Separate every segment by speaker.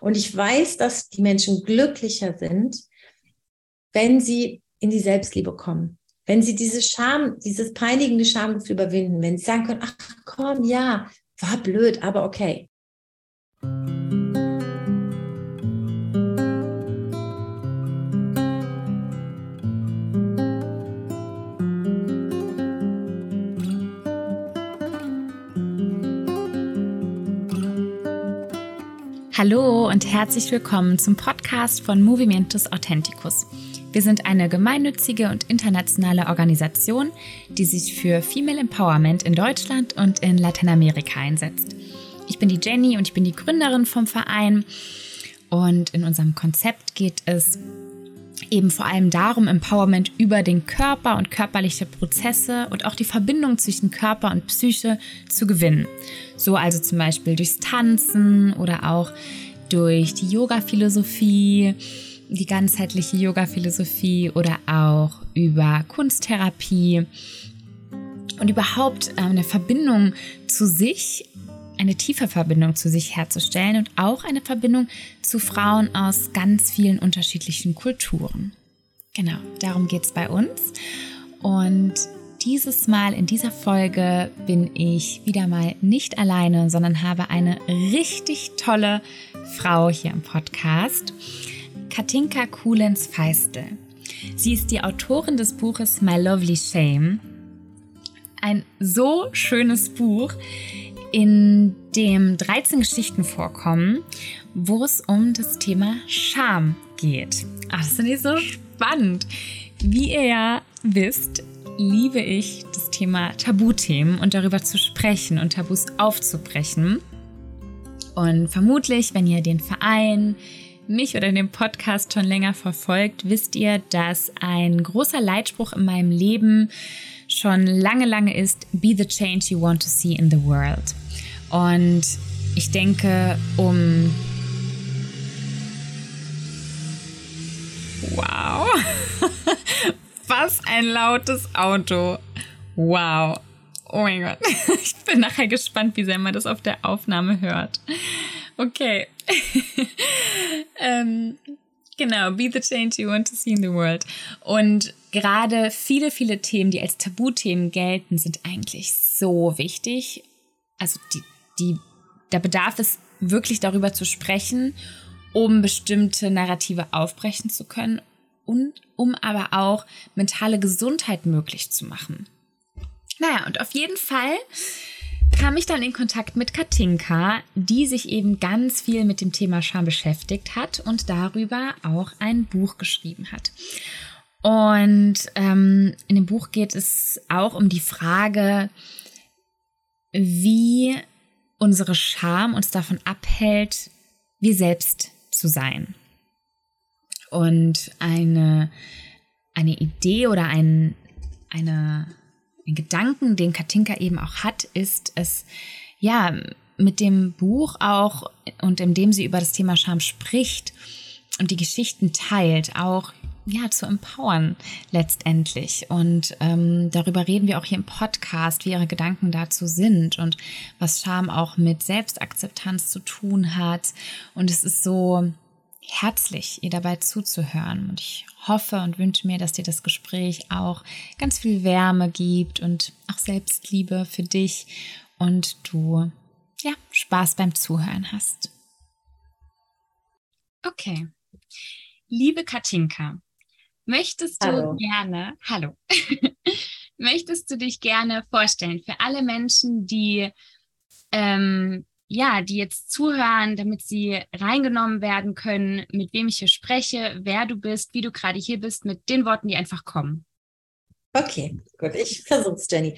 Speaker 1: Und ich weiß, dass die Menschen glücklicher sind, wenn sie in die Selbstliebe kommen. Wenn sie diese Scham, dieses peinigende Schamgefühl überwinden, wenn sie sagen können, ach komm, ja, war blöd, aber okay.
Speaker 2: Hallo und herzlich willkommen zum Podcast von Movimentus Authenticus. Wir sind eine gemeinnützige und internationale Organisation, die sich für Female Empowerment in Deutschland und in Lateinamerika einsetzt. Ich bin die Jenny und ich bin die Gründerin vom Verein. Und in unserem Konzept geht es eben vor allem darum, Empowerment über den Körper und körperliche Prozesse und auch die Verbindung zwischen Körper und Psyche zu gewinnen. So also zum Beispiel durchs Tanzen oder auch durch die Yoga-Philosophie, die ganzheitliche Yoga-Philosophie oder auch über Kunsttherapie und überhaupt äh, eine Verbindung zu sich eine tiefe Verbindung zu sich herzustellen und auch eine Verbindung zu Frauen aus ganz vielen unterschiedlichen Kulturen. Genau, darum geht es bei uns. Und dieses Mal in dieser Folge bin ich wieder mal nicht alleine, sondern habe eine richtig tolle Frau hier im Podcast, Katinka Kuhlens-Feistel. Sie ist die Autorin des Buches My Lovely Shame. Ein so schönes Buch, in dem 13 Geschichten vorkommen, wo es um das Thema Scham geht. Ach, das finde ich so spannend. Wie ihr ja wisst, liebe ich das Thema Tabuthemen und darüber zu sprechen und Tabus aufzubrechen. Und vermutlich, wenn ihr den Verein, mich oder den Podcast schon länger verfolgt, wisst ihr, dass ein großer Leitspruch in meinem Leben schon lange, lange ist, Be the change you want to see in the world. Und ich denke, um... Wow. Was ein lautes Auto. Wow. Oh mein Gott. Ich bin nachher gespannt, wie sehr man das auf der Aufnahme hört. Okay. ähm, genau, be the change you want to see in the world. Und gerade viele, viele Themen, die als Tabuthemen gelten, sind eigentlich so wichtig. Also die, die, da bedarf es wirklich darüber zu sprechen, um bestimmte Narrative aufbrechen zu können und um aber auch mentale Gesundheit möglich zu machen. Naja, und auf jeden Fall kam ich dann in Kontakt mit Katinka, die sich eben ganz viel mit dem Thema Scham beschäftigt hat und darüber auch ein Buch geschrieben hat. Und ähm, in dem Buch geht es auch um die Frage, wie unsere Scham uns davon abhält, wir selbst zu sein. Und eine, eine Idee oder ein, eine, ein Gedanken, den Katinka eben auch hat, ist es, ja, mit dem Buch auch und indem sie über das Thema Scham spricht und die Geschichten teilt, auch ja, zu empowern letztendlich. Und ähm, darüber reden wir auch hier im Podcast, wie ihre Gedanken dazu sind und was Scham auch mit Selbstakzeptanz zu tun hat. Und es ist so herzlich, ihr dabei zuzuhören. Und ich hoffe und wünsche mir, dass dir das Gespräch auch ganz viel Wärme gibt und auch Selbstliebe für dich und du ja Spaß beim Zuhören hast. Okay. Liebe Katinka, Möchtest du hallo. gerne, hallo, möchtest du dich gerne vorstellen für alle Menschen, die ähm, ja, die jetzt zuhören, damit sie reingenommen werden können, mit wem ich hier spreche, wer du bist, wie du gerade hier bist, mit den Worten, die einfach kommen.
Speaker 1: Okay, gut, ich versuch's, Jenny.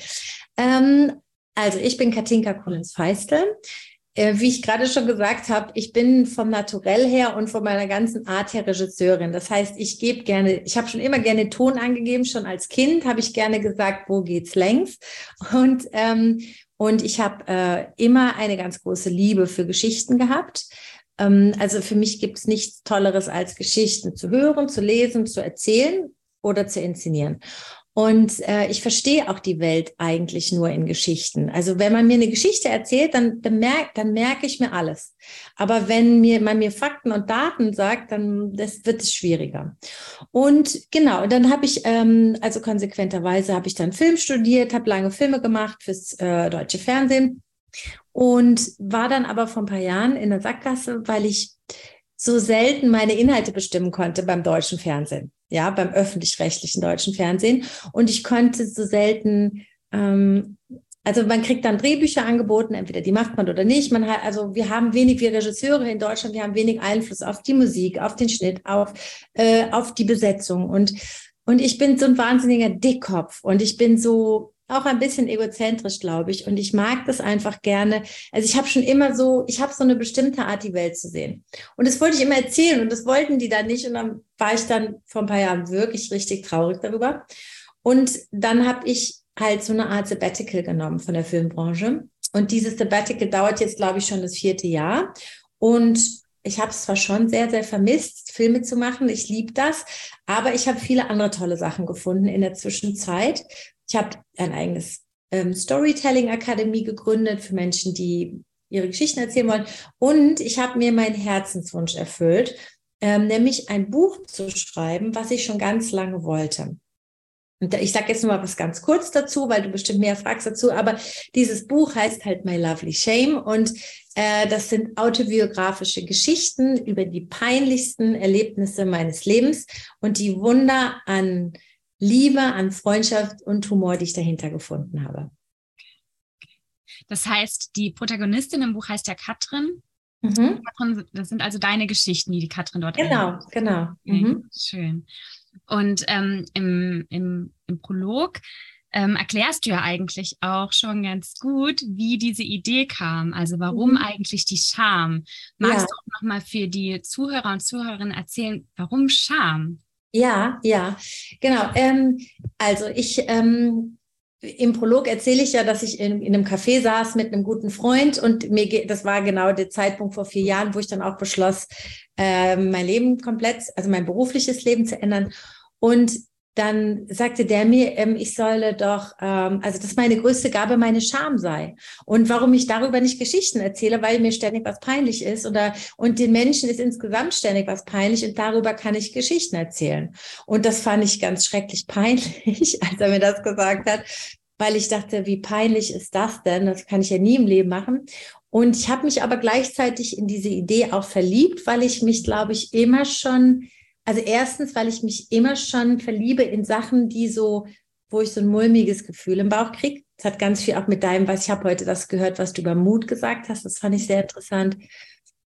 Speaker 1: Ähm, also ich bin Katinka Collins-Feistel. Äh, wie ich gerade schon gesagt habe, ich bin vom Naturell her und von meiner ganzen Art her Regisseurin. Das heißt, ich gebe gerne, ich habe schon immer gerne Ton angegeben, schon als Kind habe ich gerne gesagt, wo geht's längs? Und ähm, und ich habe äh, immer eine ganz große Liebe für Geschichten gehabt. Ähm, also für mich gibt es nichts Tolleres als Geschichten zu hören, zu lesen, zu erzählen oder zu inszenieren. Und äh, ich verstehe auch die Welt eigentlich nur in Geschichten. Also wenn man mir eine Geschichte erzählt, dann, merk, dann merke ich mir alles. Aber wenn mir, man mir Fakten und Daten sagt, dann das wird es schwieriger. Und genau, dann habe ich, ähm, also konsequenterweise habe ich dann Film studiert, habe lange Filme gemacht fürs äh, deutsche Fernsehen und war dann aber vor ein paar Jahren in der Sackgasse, weil ich so selten meine Inhalte bestimmen konnte beim deutschen Fernsehen ja, beim öffentlich-rechtlichen deutschen Fernsehen. Und ich konnte so selten, ähm, also man kriegt dann Drehbücher angeboten, entweder die macht man oder nicht. Man hat, also wir haben wenig, wir Regisseure in Deutschland, wir haben wenig Einfluss auf die Musik, auf den Schnitt, auf, äh, auf die Besetzung. Und, und ich bin so ein wahnsinniger Dickkopf und ich bin so, auch ein bisschen egozentrisch, glaube ich. Und ich mag das einfach gerne. Also ich habe schon immer so, ich habe so eine bestimmte Art, die Welt zu sehen. Und das wollte ich immer erzählen und das wollten die dann nicht. Und dann war ich dann vor ein paar Jahren wirklich richtig traurig darüber. Und dann habe ich halt so eine Art Sabbatical genommen von der Filmbranche. Und dieses Sabbatical dauert jetzt, glaube ich, schon das vierte Jahr. Und ich habe es zwar schon sehr, sehr vermisst, Filme zu machen. Ich liebe das, aber ich habe viele andere tolle Sachen gefunden in der Zwischenzeit, ich habe ein eigenes ähm, Storytelling-Akademie gegründet für Menschen, die ihre Geschichten erzählen wollen. Und ich habe mir meinen Herzenswunsch erfüllt, ähm, nämlich ein Buch zu schreiben, was ich schon ganz lange wollte. Und ich sage jetzt nur mal was ganz kurz dazu, weil du bestimmt mehr fragst dazu. Aber dieses Buch heißt halt My Lovely Shame und äh, das sind autobiografische Geschichten über die peinlichsten Erlebnisse meines Lebens und die Wunder an Liebe, an Freundschaft und Humor, die ich dahinter gefunden habe.
Speaker 2: Das heißt, die Protagonistin im Buch heißt ja Katrin. Mhm. Das sind also deine Geschichten, die die Katrin dort
Speaker 1: Genau, erlebt. genau.
Speaker 2: Mhm. Schön. Und ähm, im, im, im Prolog ähm, erklärst du ja eigentlich auch schon ganz gut, wie diese Idee kam. Also warum mhm. eigentlich die Scham? Magst ja. du auch nochmal für die Zuhörer und Zuhörerinnen erzählen, warum Scham?
Speaker 1: Ja, ja, genau. Ähm, also ich ähm, im Prolog erzähle ich ja, dass ich in, in einem Café saß mit einem guten Freund und mir das war genau der Zeitpunkt vor vier Jahren, wo ich dann auch beschloss, äh, mein Leben komplett, also mein berufliches Leben zu ändern. Und dann sagte der mir, ähm, ich solle doch, ähm, also dass meine größte Gabe meine Scham sei. Und warum ich darüber nicht Geschichten erzähle, weil mir ständig was peinlich ist oder und den Menschen ist insgesamt ständig was peinlich und darüber kann ich Geschichten erzählen. Und das fand ich ganz schrecklich peinlich, als er mir das gesagt hat, weil ich dachte, wie peinlich ist das denn? Das kann ich ja nie im Leben machen. Und ich habe mich aber gleichzeitig in diese Idee auch verliebt, weil ich mich, glaube ich, immer schon also erstens, weil ich mich immer schon verliebe in Sachen, die so, wo ich so ein mulmiges Gefühl im Bauch kriege. Das hat ganz viel auch mit deinem, was ich habe heute das gehört, was du über Mut gesagt hast. Das fand ich sehr interessant.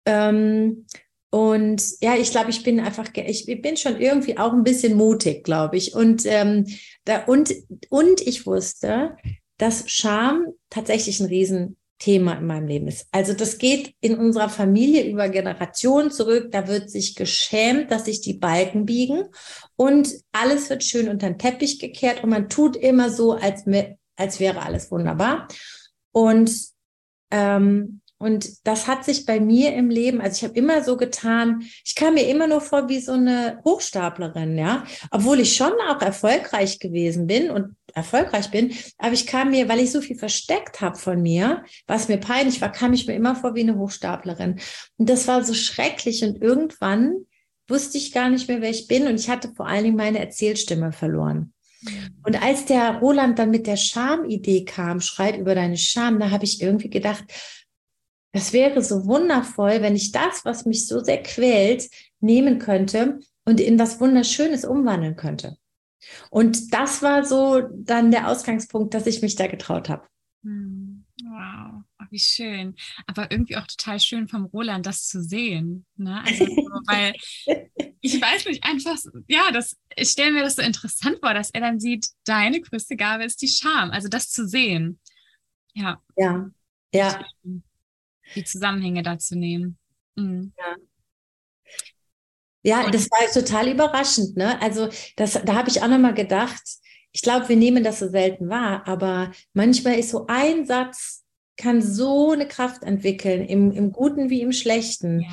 Speaker 1: Ähm, und ja, ich glaube, ich bin einfach, ich bin schon irgendwie auch ein bisschen mutig, glaube ich. Und, ähm, da, und, und ich wusste, dass Scham tatsächlich ein riesen Thema in meinem Leben ist. Also das geht in unserer Familie über Generationen zurück. Da wird sich geschämt, dass sich die Balken biegen und alles wird schön unter den Teppich gekehrt und man tut immer so, als, als wäre alles wunderbar. Und ähm, und das hat sich bei mir im Leben, also ich habe immer so getan, ich kam mir immer nur vor wie so eine Hochstaplerin, ja, obwohl ich schon auch erfolgreich gewesen bin und erfolgreich bin, aber ich kam mir, weil ich so viel versteckt habe von mir, was mir peinlich war, kam ich mir immer vor wie eine Hochstaplerin. Und das war so schrecklich und irgendwann wusste ich gar nicht mehr, wer ich bin und ich hatte vor allen Dingen meine Erzählstimme verloren. Mhm. Und als der Roland dann mit der Schamidee kam, schreib über deine Scham, da habe ich irgendwie gedacht, das wäre so wundervoll, wenn ich das, was mich so sehr quält, nehmen könnte und in was Wunderschönes umwandeln könnte. Und das war so dann der Ausgangspunkt, dass ich mich da getraut habe.
Speaker 2: Hm, wow, wie schön. Aber irgendwie auch total schön vom Roland, das zu sehen. Ne? Also, weil ich weiß nicht, einfach, ja, das, ich stelle mir das so interessant vor, dass er dann sieht, deine größte Gabe ist die Scham. Also das zu sehen. Ja.
Speaker 1: Ja, ja
Speaker 2: die Zusammenhänge dazu nehmen. Mhm.
Speaker 1: Ja. Ja, das war total überraschend. Ne? Also das, da habe ich auch nochmal gedacht, ich glaube, wir nehmen das so selten wahr, aber manchmal ist so ein Satz, kann so eine Kraft entwickeln, im, im Guten wie im Schlechten. Ja.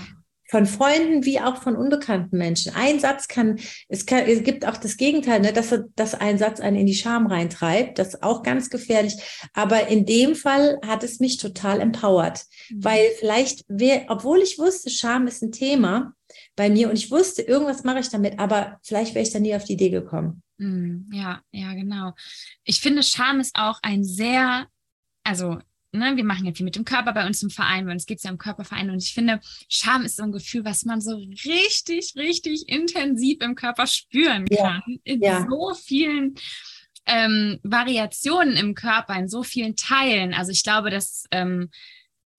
Speaker 1: Von Freunden wie auch von unbekannten Menschen. Ein Satz kann, es, kann, es gibt auch das Gegenteil, ne, dass, dass ein Satz einen in die Scham reintreibt. Das ist auch ganz gefährlich. Aber in dem Fall hat es mich total empowert, mhm. weil vielleicht, wär, obwohl ich wusste, Scham ist ein Thema bei mir und ich wusste, irgendwas mache ich damit, aber vielleicht wäre ich da nie auf die Idee gekommen.
Speaker 2: Mhm, ja, ja, genau. Ich finde, Scham ist auch ein sehr, also ne, wir machen ja viel mit dem Körper bei uns im Verein, bei uns geht es ja um Körperverein und ich finde, Scham ist so ein Gefühl, was man so richtig, richtig intensiv im Körper spüren kann. Ja. In ja. so vielen ähm, Variationen im Körper, in so vielen Teilen. Also ich glaube, das ähm,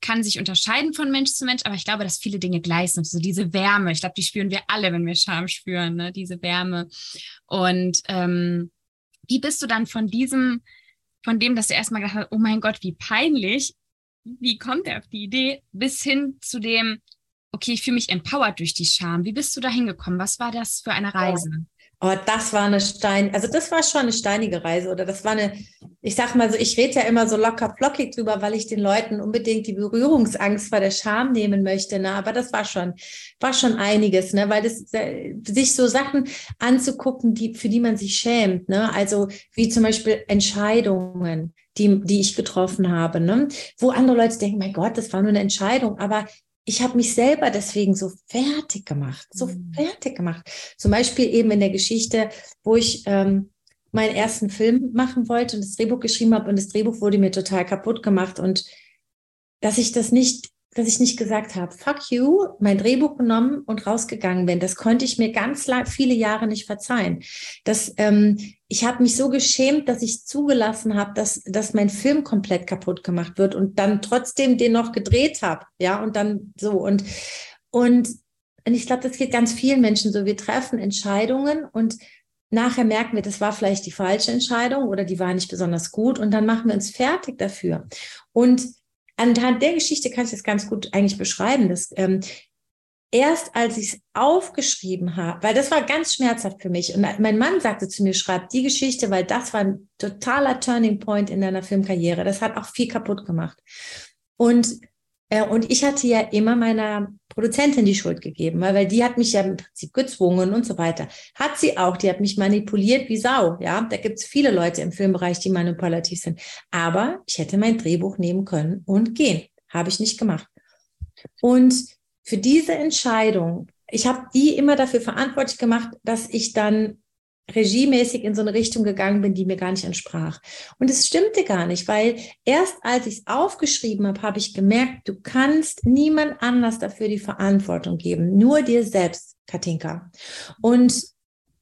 Speaker 2: kann sich unterscheiden von Mensch zu Mensch, aber ich glaube, dass viele Dinge gleich sind. So diese Wärme, ich glaube, die spüren wir alle, wenn wir Scham spüren, ne? diese Wärme. Und ähm, wie bist du dann von diesem von dem, dass er erstmal gedacht hat, oh mein Gott, wie peinlich, wie kommt er auf die Idee, bis hin zu dem, okay, ich fühle mich empowered durch die Scham. Wie bist du da hingekommen? Was war das für eine Reise?
Speaker 1: Oh, das war eine Stein, also das war schon eine steinige Reise oder das war eine, ich sag mal so, ich rede ja immer so locker flockig drüber, weil ich den Leuten unbedingt die Berührungsangst vor der Scham nehmen möchte, ne? Aber das war schon, war schon einiges, ne? Weil das äh, sich so Sachen anzugucken, die für die man sich schämt, ne? Also wie zum Beispiel Entscheidungen, die, die ich getroffen habe, ne? Wo andere Leute denken, mein Gott, das war nur eine Entscheidung, aber ich habe mich selber deswegen so fertig gemacht, so mhm. fertig gemacht. Zum Beispiel eben in der Geschichte, wo ich ähm, meinen ersten Film machen wollte und das Drehbuch geschrieben habe und das Drehbuch wurde mir total kaputt gemacht und dass ich das nicht dass ich nicht gesagt habe, fuck you, mein Drehbuch genommen und rausgegangen bin. Das konnte ich mir ganz viele Jahre nicht verzeihen. Das, ähm, ich habe mich so geschämt, dass ich zugelassen habe, dass, dass mein Film komplett kaputt gemacht wird und dann trotzdem den noch gedreht habe. Ja, und dann so. Und, und, und ich glaube, das geht ganz vielen Menschen so. Wir treffen Entscheidungen und nachher merken wir, das war vielleicht die falsche Entscheidung oder die war nicht besonders gut und dann machen wir uns fertig dafür. Und anhand der Geschichte kann ich das ganz gut eigentlich beschreiben. Dass, ähm, erst als ich es aufgeschrieben habe, weil das war ganz schmerzhaft für mich. Und mein Mann sagte zu mir, schreib die Geschichte, weil das war ein totaler Turning Point in deiner Filmkarriere. Das hat auch viel kaputt gemacht. Und äh, und ich hatte ja immer meiner Produzentin die Schuld gegeben, weil, die hat mich ja im Prinzip gezwungen und so weiter. Hat sie auch, die hat mich manipuliert wie Sau. Ja, da gibt es viele Leute im Filmbereich, die manipulativ sind. Aber ich hätte mein Drehbuch nehmen können und gehen. Habe ich nicht gemacht. Und für diese Entscheidung, ich habe die immer dafür verantwortlich gemacht, dass ich dann regiemäßig in so eine Richtung gegangen bin, die mir gar nicht entsprach. Und es stimmte gar nicht, weil erst als ich es aufgeschrieben habe, habe ich gemerkt, du kannst niemand anders dafür die Verantwortung geben, nur dir selbst, Katinka. Und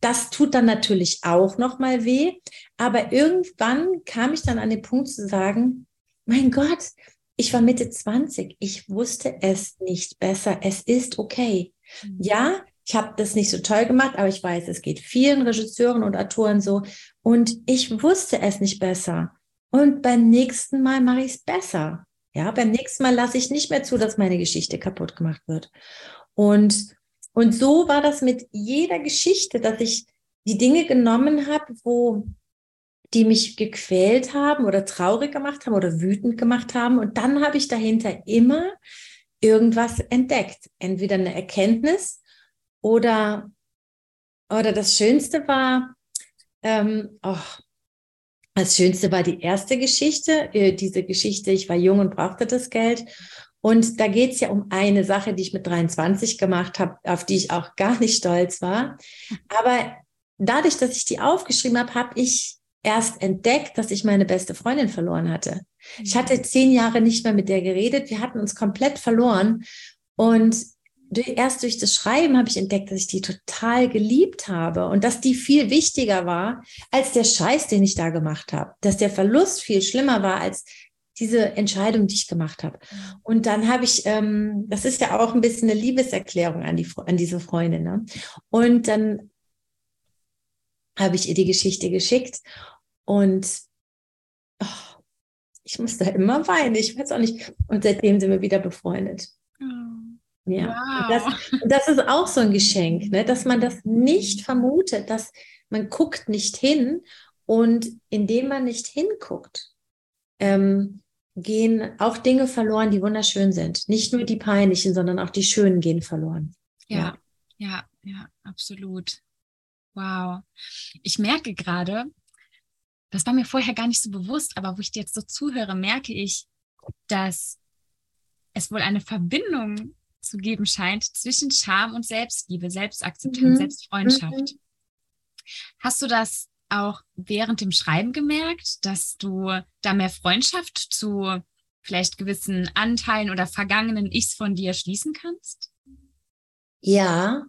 Speaker 1: das tut dann natürlich auch noch mal weh, aber irgendwann kam ich dann an den Punkt zu sagen, mein Gott, ich war Mitte 20, ich wusste es nicht besser, es ist okay. Mhm. Ja, ich habe das nicht so toll gemacht, aber ich weiß, es geht vielen Regisseuren und Autoren so. Und ich wusste es nicht besser. Und beim nächsten Mal mache ich es besser. Ja, beim nächsten Mal lasse ich nicht mehr zu, dass meine Geschichte kaputt gemacht wird. Und, und so war das mit jeder Geschichte, dass ich die Dinge genommen habe, wo die mich gequält haben oder traurig gemacht haben oder wütend gemacht haben. Und dann habe ich dahinter immer irgendwas entdeckt. Entweder eine Erkenntnis oder, oder das Schönste war, ähm, oh, das Schönste war die erste Geschichte, äh, diese Geschichte, ich war jung und brauchte das Geld. Und da geht es ja um eine Sache, die ich mit 23 gemacht habe, auf die ich auch gar nicht stolz war. Aber dadurch, dass ich die aufgeschrieben habe, habe ich erst entdeckt, dass ich meine beste Freundin verloren hatte. Ich hatte mhm. zehn Jahre nicht mehr mit der geredet. Wir hatten uns komplett verloren. Und erst durch das Schreiben habe ich entdeckt, dass ich die total geliebt habe und dass die viel wichtiger war als der Scheiß, den ich da gemacht habe. Dass der Verlust viel schlimmer war als diese Entscheidung, die ich gemacht habe. Und dann habe ich, ähm, das ist ja auch ein bisschen eine Liebeserklärung an, die, an diese Freundin. Ne? Und dann habe ich ihr die Geschichte geschickt und oh, ich muss da immer weinen. Ich weiß auch nicht. Und seitdem sind wir wieder befreundet. Ja, wow. das, das, ist auch so ein Geschenk, ne? dass man das nicht vermutet, dass man guckt nicht hin und indem man nicht hinguckt, ähm, gehen auch Dinge verloren, die wunderschön sind. Nicht nur die peinlichen, sondern auch die schönen gehen verloren.
Speaker 2: Ja, ja, ja, ja absolut. Wow. Ich merke gerade, das war mir vorher gar nicht so bewusst, aber wo ich dir jetzt so zuhöre, merke ich, dass es wohl eine Verbindung zu geben scheint zwischen Scham und Selbstliebe, Selbstakzeptanz, mhm. Selbstfreundschaft. Mhm. Hast du das auch während dem Schreiben gemerkt, dass du da mehr Freundschaft zu vielleicht gewissen Anteilen oder vergangenen Ichs von dir schließen kannst?
Speaker 1: Ja,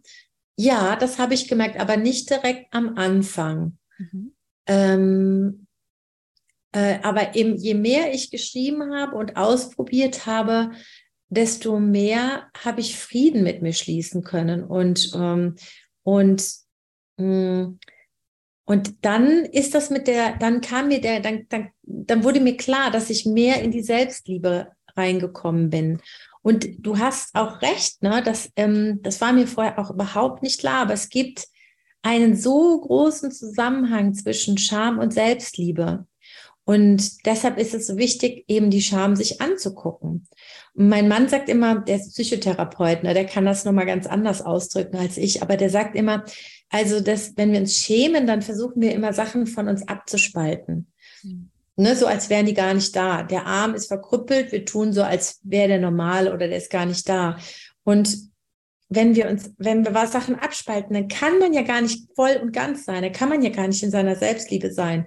Speaker 1: ja, das habe ich gemerkt, aber nicht direkt am Anfang. Mhm. Ähm, äh, aber eben, je mehr ich geschrieben habe und ausprobiert habe, desto mehr habe ich Frieden mit mir schließen können. Und, ähm, und mh, mm, und dann ist das mit der, dann kam mir der, dann, dann, dann wurde mir klar, dass ich mehr in die Selbstliebe reingekommen bin. Und du hast auch recht, ne? Das, ähm, das war mir vorher auch überhaupt nicht klar, aber es gibt einen so großen Zusammenhang zwischen Scham und Selbstliebe. Und deshalb ist es so wichtig, eben die Scham sich anzugucken. Und mein Mann sagt immer, der ist Psychotherapeut, ne, der kann das nochmal ganz anders ausdrücken als ich, aber der sagt immer, also, dass, wenn wir uns schämen, dann versuchen wir immer Sachen von uns abzuspalten. Mhm. Ne, so als wären die gar nicht da. Der Arm ist verkrüppelt, wir tun so, als wäre der normal oder der ist gar nicht da. Und wenn wir uns, wenn wir was Sachen abspalten, dann kann man ja gar nicht voll und ganz sein. Dann kann man ja gar nicht in seiner Selbstliebe sein.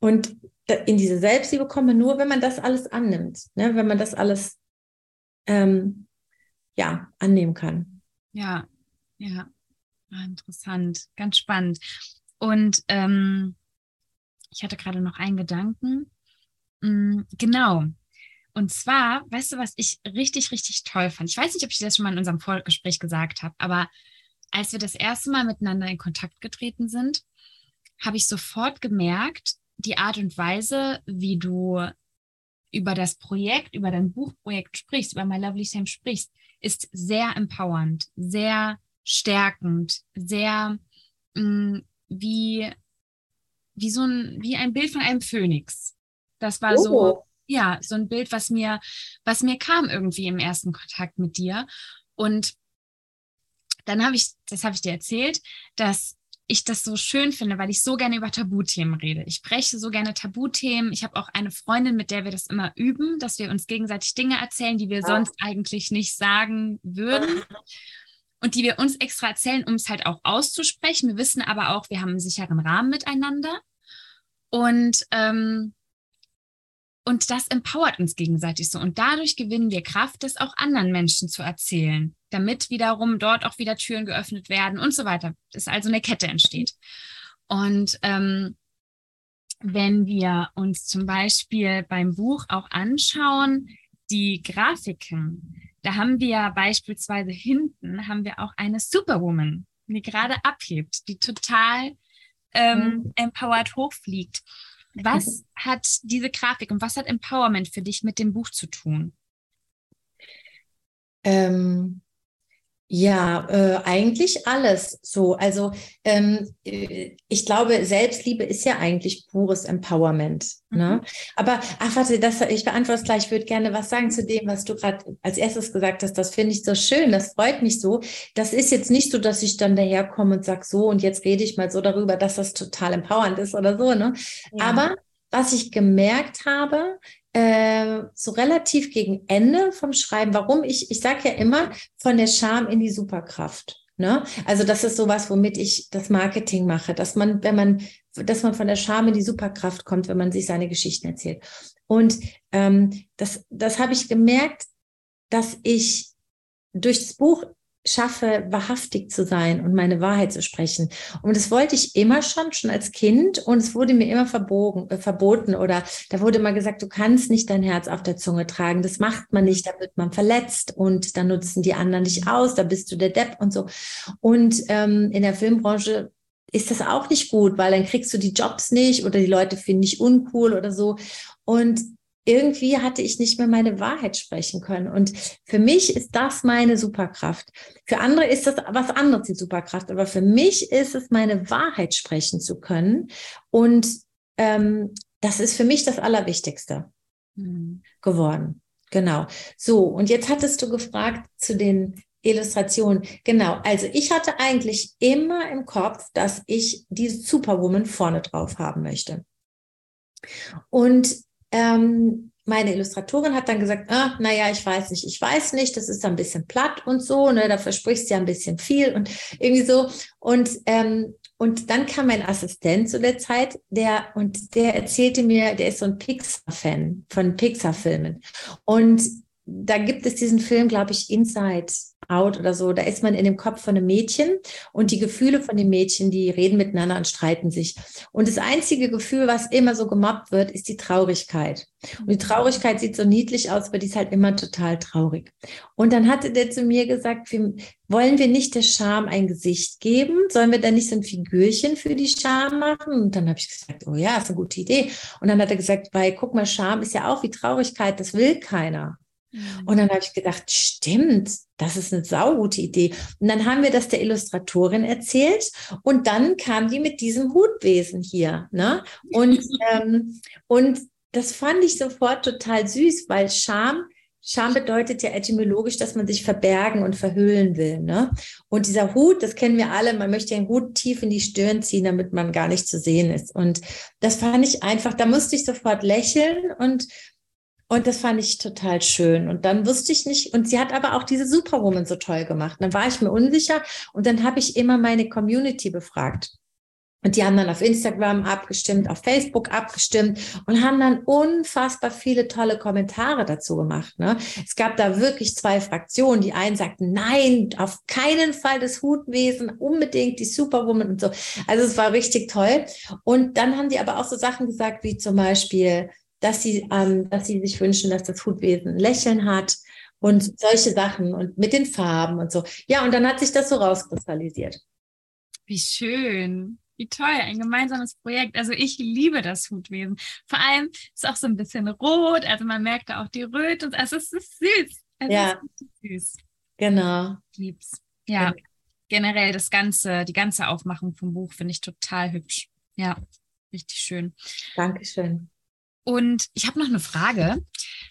Speaker 1: Und in diese Selbstliebe kommt man nur, wenn man das alles annimmt, ne? wenn man das alles ähm, ja annehmen kann.
Speaker 2: Ja, ja. Ah, interessant, ganz spannend. Und ähm, ich hatte gerade noch einen Gedanken. Mm, genau. Und zwar, weißt du, was ich richtig, richtig toll fand? Ich weiß nicht, ob ich das schon mal in unserem Vorgespräch gesagt habe, aber als wir das erste Mal miteinander in Kontakt getreten sind, habe ich sofort gemerkt, die Art und Weise, wie du über das Projekt, über dein Buchprojekt sprichst, über My Lovely Sam sprichst, ist sehr empowernd, sehr stärkend, sehr mh, mm, wie, wie so ein, wie ein Bild von einem Phönix. Das war oh. so, ja, so ein Bild, was mir, was mir kam irgendwie im ersten Kontakt mit dir. Und dann habe ich, das habe ich dir erzählt, dass ich das so schön finde, weil ich so gerne über Tabuthemen rede. Ich spreche so gerne Tabuthemen. Ich habe auch eine Freundin, mit der wir das immer üben, dass wir uns gegenseitig Dinge erzählen, die wir sonst eigentlich nicht sagen würden und die wir uns extra erzählen, um es halt auch auszusprechen. Wir wissen aber auch, wir haben einen sicheren Rahmen miteinander. Und, ähm, und das empowert uns gegenseitig so. Und dadurch gewinnen wir Kraft, das auch anderen Menschen zu erzählen, damit wiederum dort auch wieder Türen geöffnet werden und so weiter. Dass also eine Kette entsteht. Und ähm, wenn wir uns zum Beispiel beim Buch auch anschauen, die Grafiken, da haben wir beispielsweise hinten haben wir auch eine Superwoman, die gerade abhebt, die total ähm, mhm. empowered hochfliegt. Was hat diese Grafik und was hat Empowerment für dich mit dem Buch zu tun?
Speaker 1: Ähm, ja, äh, eigentlich alles so. Also ähm, äh, ich glaube, Selbstliebe ist ja eigentlich pures Empowerment. Ne? Mhm. Aber ach warte, das, ich beantworte es gleich. Ich würde gerne was sagen zu dem, was du gerade als erstes gesagt hast. Das finde ich so schön. Das freut mich so. Das ist jetzt nicht so, dass ich dann daherkomme und sage so und jetzt rede ich mal so darüber, dass das total empowernd ist oder so. Ne? Ja. Aber was ich gemerkt habe, äh, so relativ gegen Ende vom Schreiben, warum ich, ich sage ja immer, von der Scham in die Superkraft. Ne? Also das ist sowas, womit ich das Marketing mache, dass man, wenn man, dass man von der Scham in die Superkraft kommt, wenn man sich seine Geschichten erzählt. Und ähm, das, das habe ich gemerkt, dass ich durch das Buch schaffe, wahrhaftig zu sein und meine Wahrheit zu sprechen. Und das wollte ich immer schon, schon als Kind. Und es wurde mir immer verbogen, äh, verboten oder da wurde immer gesagt, du kannst nicht dein Herz auf der Zunge tragen. Das macht man nicht, da wird man verletzt und da nutzen die anderen dich aus, da bist du der Depp und so. Und ähm, in der Filmbranche ist das auch nicht gut, weil dann kriegst du die Jobs nicht oder die Leute finden dich uncool oder so. Und irgendwie hatte ich nicht mehr meine Wahrheit sprechen können. Und für mich ist das meine Superkraft. Für andere ist das was anderes, die Superkraft. Aber für mich ist es, meine Wahrheit sprechen zu können. Und ähm, das ist für mich das Allerwichtigste. mhm. geworden. Genau. So, und jetzt hattest du gefragt zu den Illustrationen. Genau. Also ich hatte eigentlich immer im Kopf, dass ich diese Superwoman vorne drauf haben möchte. Und ähm, meine Illustratorin hat dann gesagt, ah, naja, ich weiß nicht, ich weiß nicht, das ist ein bisschen platt und so, ne, da versprichst du ja ein bisschen viel und irgendwie so. Und, ähm, und dann kam mein Assistent zu der Zeit, der, und der erzählte mir, der ist so ein Pixar-Fan von Pixar-Filmen. Und da gibt es diesen Film, glaube ich, Inside Out oder so. Da ist man in dem Kopf von einem Mädchen und die Gefühle von dem Mädchen, die reden miteinander und streiten sich. Und das einzige Gefühl, was immer so gemobbt wird, ist die Traurigkeit. Und die Traurigkeit sieht so niedlich aus, aber die ist halt immer total traurig. Und dann hatte der zu mir gesagt, wir, wollen wir nicht der Scham ein Gesicht geben? Sollen wir da nicht so ein Figürchen für die Scham machen? Und dann habe ich gesagt, oh ja, ist eine gute Idee. Und dann hat er gesagt, weil guck mal, Scham ist ja auch wie Traurigkeit, das will keiner. Und dann habe ich gedacht, stimmt, das ist eine saugute Idee. Und dann haben wir das der Illustratorin erzählt und dann kam die mit diesem Hutwesen hier. Ne? Und, ähm, und das fand ich sofort total süß, weil Scham, Scham bedeutet ja etymologisch, dass man sich verbergen und verhüllen will. Ne? Und dieser Hut, das kennen wir alle, man möchte den Hut tief in die Stirn ziehen, damit man gar nicht zu sehen ist. Und das fand ich einfach, da musste ich sofort lächeln und und das fand ich total schön. Und dann wusste ich nicht, und sie hat aber auch diese Superwoman so toll gemacht. dann war ich mir unsicher und dann habe ich immer meine Community befragt. Und die haben dann auf Instagram abgestimmt, auf Facebook abgestimmt und haben dann unfassbar viele tolle Kommentare dazu gemacht. Ne? Es gab da wirklich zwei Fraktionen. Die einen sagten, nein, auf keinen Fall das Hutwesen, unbedingt die Superwoman und so. Also es war richtig toll. Und dann haben die aber auch so Sachen gesagt, wie zum Beispiel, dass sie, ähm, dass sie sich wünschen, dass das Hutwesen ein Lächeln hat und solche Sachen und mit den Farben und so. Ja, und dann hat sich das so rauskristallisiert.
Speaker 2: Wie schön. Wie toll, ein gemeinsames Projekt. Also ich liebe das Hutwesen. Vor allem ist auch so ein bisschen rot, also man merkt da auch die Röte und also es ist süß. Es
Speaker 1: ja. Ist süß. Genau.
Speaker 2: Lieb's. Ja. Genau. Generell das ganze, die ganze Aufmachung vom Buch finde ich total hübsch. Ja, richtig schön.
Speaker 1: Dankeschön.
Speaker 2: Und ich habe noch eine Frage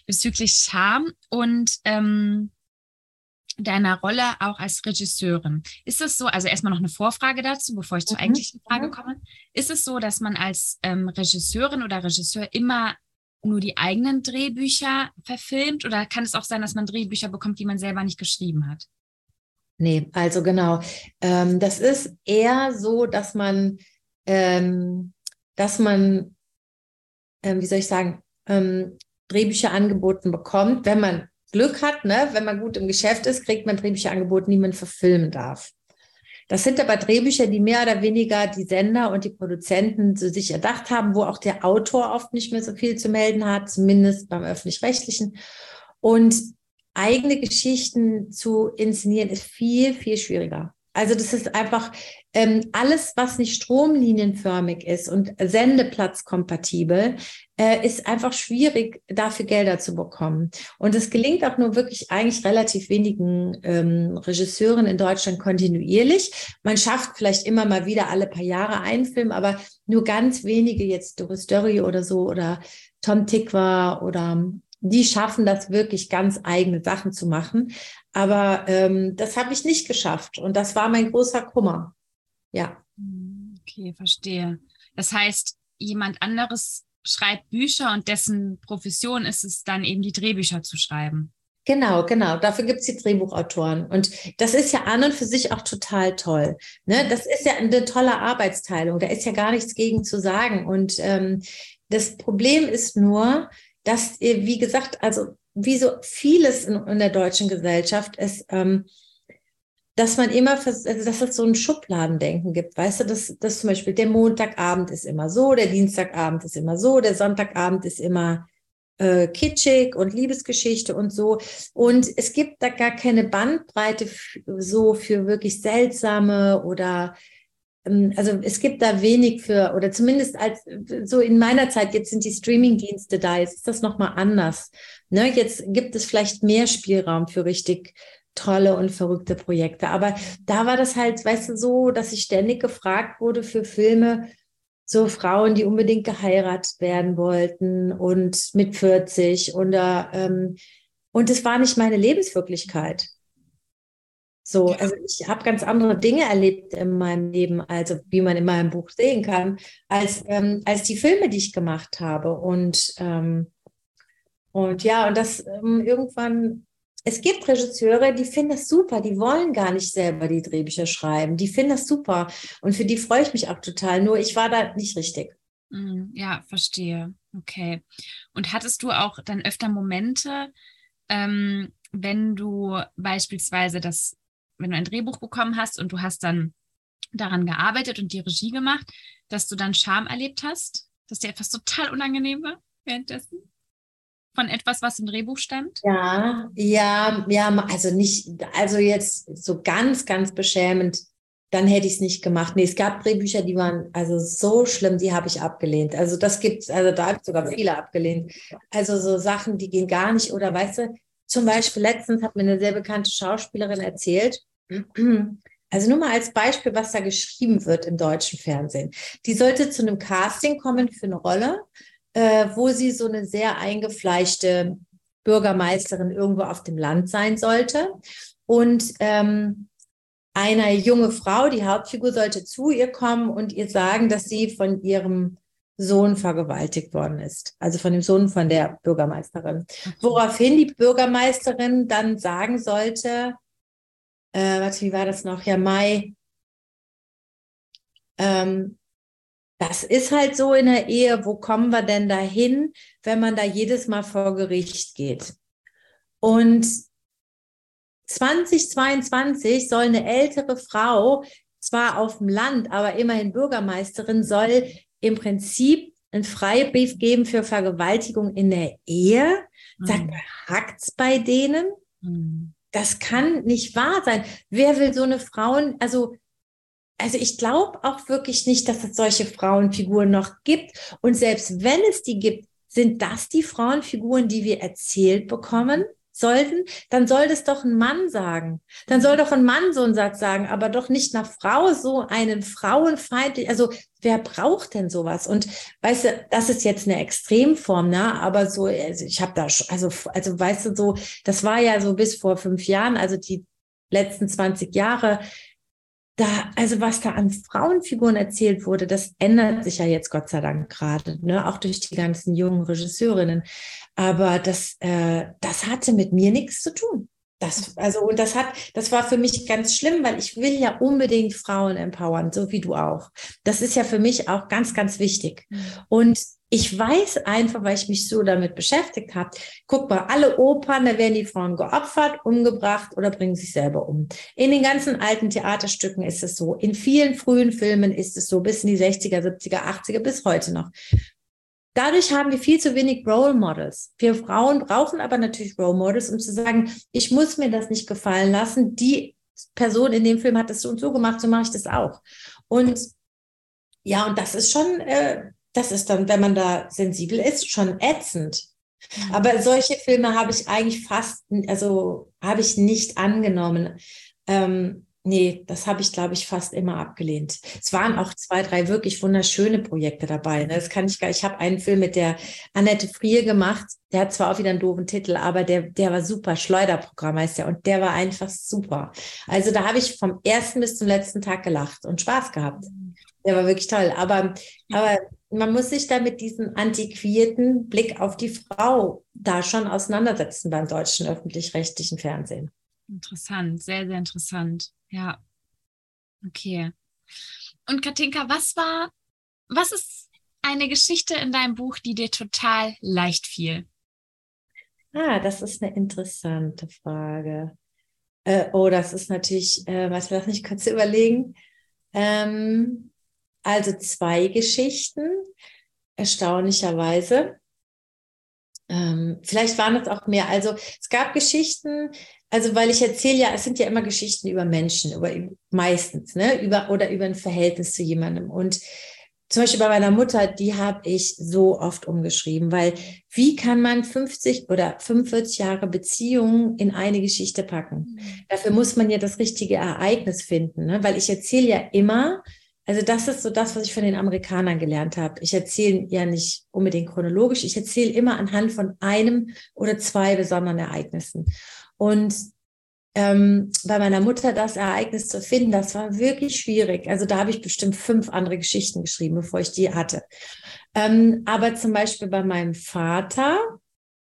Speaker 2: bezüglich Scham und ähm, deiner Rolle auch als Regisseurin. Ist es so, also erstmal noch eine Vorfrage dazu, bevor ich zur mhm. eigentlichen Frage mhm. komme. Ist es so, dass man als ähm, Regisseurin oder Regisseur immer nur die eigenen Drehbücher verfilmt oder kann es auch sein, dass man Drehbücher bekommt, die man selber nicht geschrieben hat?
Speaker 1: Nee, also genau. Ähm, das ist eher so, dass man, ähm, dass man ähm, wie soll ich sagen, ähm, Drehbücher angeboten bekommt, wenn man Glück hat, ne? wenn man gut im Geschäft ist, kriegt man Drehbücher angeboten, die man verfilmen darf. Das sind aber Drehbücher, die mehr oder weniger die Sender und die Produzenten zu sich erdacht haben, wo auch der Autor oft nicht mehr so viel zu melden hat, zumindest beim öffentlich-rechtlichen. Und eigene Geschichten zu inszenieren ist viel, viel schwieriger. Also das ist einfach ähm, alles, was nicht stromlinienförmig ist und sendeplatzkompatibel, äh, ist einfach schwierig, dafür Gelder zu bekommen. Und es gelingt auch nur wirklich eigentlich relativ wenigen ähm, Regisseuren in Deutschland kontinuierlich. Man schafft vielleicht immer mal wieder alle paar Jahre einen Film, aber nur ganz wenige, jetzt Doris Dörry oder so oder Tom Tikwa oder die schaffen das wirklich ganz eigene Sachen zu machen. Aber ähm, das habe ich nicht geschafft und das war mein großer Kummer. Ja.
Speaker 2: Okay, verstehe. Das heißt, jemand anderes schreibt Bücher und dessen Profession ist es dann eben die Drehbücher zu schreiben.
Speaker 1: Genau, genau. Dafür gibt es die Drehbuchautoren. Und das ist ja an und für sich auch total toll. Ne? Das ist ja eine tolle Arbeitsteilung. Da ist ja gar nichts gegen zu sagen. Und ähm, das Problem ist nur, dass, wie gesagt, also wie so vieles in, in der deutschen Gesellschaft ist, ähm, dass man immer, also dass es so ein Schubladendenken gibt. Weißt du, dass, dass zum Beispiel der Montagabend ist immer so, der Dienstagabend ist immer so, der Sonntagabend ist immer äh, kitschig und Liebesgeschichte und so. Und es gibt da gar keine Bandbreite so für wirklich seltsame oder also es gibt da wenig für, oder zumindest als so in meiner Zeit, jetzt sind die Streaming-Dienste da, jetzt ist das nochmal anders. Ne, jetzt gibt es vielleicht mehr Spielraum für richtig tolle und verrückte Projekte. Aber da war das halt, weißt du, so, dass ich ständig gefragt wurde für Filme, so Frauen, die unbedingt geheiratet werden wollten und mit 40 oder ähm, und es war nicht meine Lebenswirklichkeit. So, also ich habe ganz andere Dinge erlebt in meinem Leben, also wie man in meinem Buch sehen kann, als, ähm, als die Filme, die ich gemacht habe. Und, ähm, und ja, und das ähm, irgendwann, es gibt Regisseure, die finden das super, die wollen gar nicht selber die Drehbücher schreiben, die finden das super. Und für die freue ich mich auch total. Nur ich war da nicht richtig.
Speaker 2: Mm, ja, verstehe. Okay. Und hattest du auch dann öfter Momente, ähm, wenn du beispielsweise das wenn du ein Drehbuch bekommen hast und du hast dann daran gearbeitet und die Regie gemacht, dass du dann Scham erlebt hast, dass dir etwas total unangenehm war währenddessen? Von etwas, was im Drehbuch stand?
Speaker 1: Ja, ja, ja, also nicht, also jetzt so ganz, ganz beschämend, dann hätte ich es nicht gemacht. Nee, es gab Drehbücher, die waren also so schlimm, die habe ich abgelehnt. Also das gibt's, also da habe ich sogar viele abgelehnt. Also so Sachen, die gehen gar nicht. Oder weißt du, zum Beispiel letztens hat mir eine sehr bekannte Schauspielerin erzählt, also nur mal als Beispiel, was da geschrieben wird im deutschen Fernsehen. Die sollte zu einem Casting kommen für eine Rolle, äh, wo sie so eine sehr eingefleischte Bürgermeisterin irgendwo auf dem Land sein sollte. Und ähm, eine junge Frau, die Hauptfigur, sollte zu ihr kommen und ihr sagen, dass sie von ihrem Sohn vergewaltigt worden ist. Also von dem Sohn von der Bürgermeisterin. Woraufhin die Bürgermeisterin dann sagen sollte, äh, warte, wie war das noch? Ja, Mai. Ähm, das ist halt so in der Ehe. Wo kommen wir denn dahin, wenn man da jedes Mal vor Gericht geht? Und 2022 soll eine ältere Frau, zwar auf dem Land, aber immerhin Bürgermeisterin, soll im Prinzip einen Freibrief geben für Vergewaltigung in der Ehe. Sagt, mhm. hackt's bei denen? Mhm das kann nicht wahr sein. Wer will so eine Frauen, also also ich glaube auch wirklich nicht, dass es solche Frauenfiguren noch gibt. Und selbst wenn es die gibt, sind das die Frauenfiguren, die wir erzählt bekommen? Sollten, dann soll das doch ein Mann sagen. Dann soll doch ein Mann so einen Satz sagen, aber doch nicht einer Frau so einen frauenfeindlich, also wer braucht denn sowas? Und weißt du, das ist jetzt eine Extremform, ne? Aber so, also ich habe da, also, also weißt du, so, das war ja so bis vor fünf Jahren, also die letzten 20 Jahre, da, also was da an Frauenfiguren erzählt wurde, das ändert sich ja jetzt Gott sei Dank gerade, ne? auch durch die ganzen jungen Regisseurinnen. Aber das, äh, das hatte mit mir nichts zu tun. Das, also, und das hat, das war für mich ganz schlimm, weil ich will ja unbedingt Frauen empowern, so wie du auch. Das ist ja für mich auch ganz, ganz wichtig. Mhm. Und ich weiß einfach, weil ich mich so damit beschäftigt habe, guck mal, alle Opern, da werden die Frauen geopfert, umgebracht oder bringen sich selber um. In den ganzen alten Theaterstücken ist es so. In vielen frühen Filmen ist es so, bis in die 60er, 70er, 80er, bis heute noch. Dadurch haben wir viel zu wenig Role Models. Wir Frauen brauchen aber natürlich Role Models, um zu sagen, ich muss mir das nicht gefallen lassen. Die Person in dem Film hat das so und so gemacht, so mache ich das auch. Und ja, und das ist schon äh, das ist dann, wenn man da sensibel ist, schon ätzend. Mhm. Aber solche Filme habe ich eigentlich fast, also habe ich nicht angenommen. Ähm, nee, das habe ich, glaube ich, fast immer abgelehnt. Es waren auch zwei, drei wirklich wunderschöne Projekte dabei. Ne? Das kann ich gar, ich habe einen Film mit der Annette Frier gemacht. Der hat zwar auch wieder einen doofen Titel, aber der, der war super. Schleuderprogramm heißt der und der war einfach super. Also da habe ich vom ersten bis zum letzten Tag gelacht und Spaß gehabt. Der war wirklich toll. Aber, aber man muss sich da mit diesem antiquierten Blick auf die Frau da schon auseinandersetzen beim deutschen öffentlich-rechtlichen Fernsehen.
Speaker 2: Interessant, sehr, sehr interessant. Ja. Okay. Und Katinka, was war, was ist eine Geschichte in deinem Buch, die dir total leicht fiel?
Speaker 1: Ah, das ist eine interessante Frage. Äh, oh, das ist natürlich, äh, was lass mich kurz überlegen. Ähm, also zwei Geschichten, erstaunlicherweise. Ähm, vielleicht waren es auch mehr. Also es gab Geschichten, also weil ich erzähle ja, es sind ja immer Geschichten über Menschen, über meistens, ne, über oder über ein Verhältnis zu jemandem. Und zum Beispiel bei meiner Mutter, die habe ich so oft umgeschrieben, weil wie kann man 50 oder 45 Jahre Beziehung in eine Geschichte packen? Mhm. Dafür muss man ja das richtige Ereignis finden, ne? weil ich erzähle ja immer also das ist so das, was ich von den Amerikanern gelernt habe. Ich erzähle ja nicht unbedingt chronologisch, ich erzähle immer anhand von einem oder zwei besonderen Ereignissen. Und ähm, bei meiner Mutter das Ereignis zu finden, das war wirklich schwierig. Also da habe ich bestimmt fünf andere Geschichten geschrieben, bevor ich die hatte. Ähm, aber zum Beispiel bei meinem Vater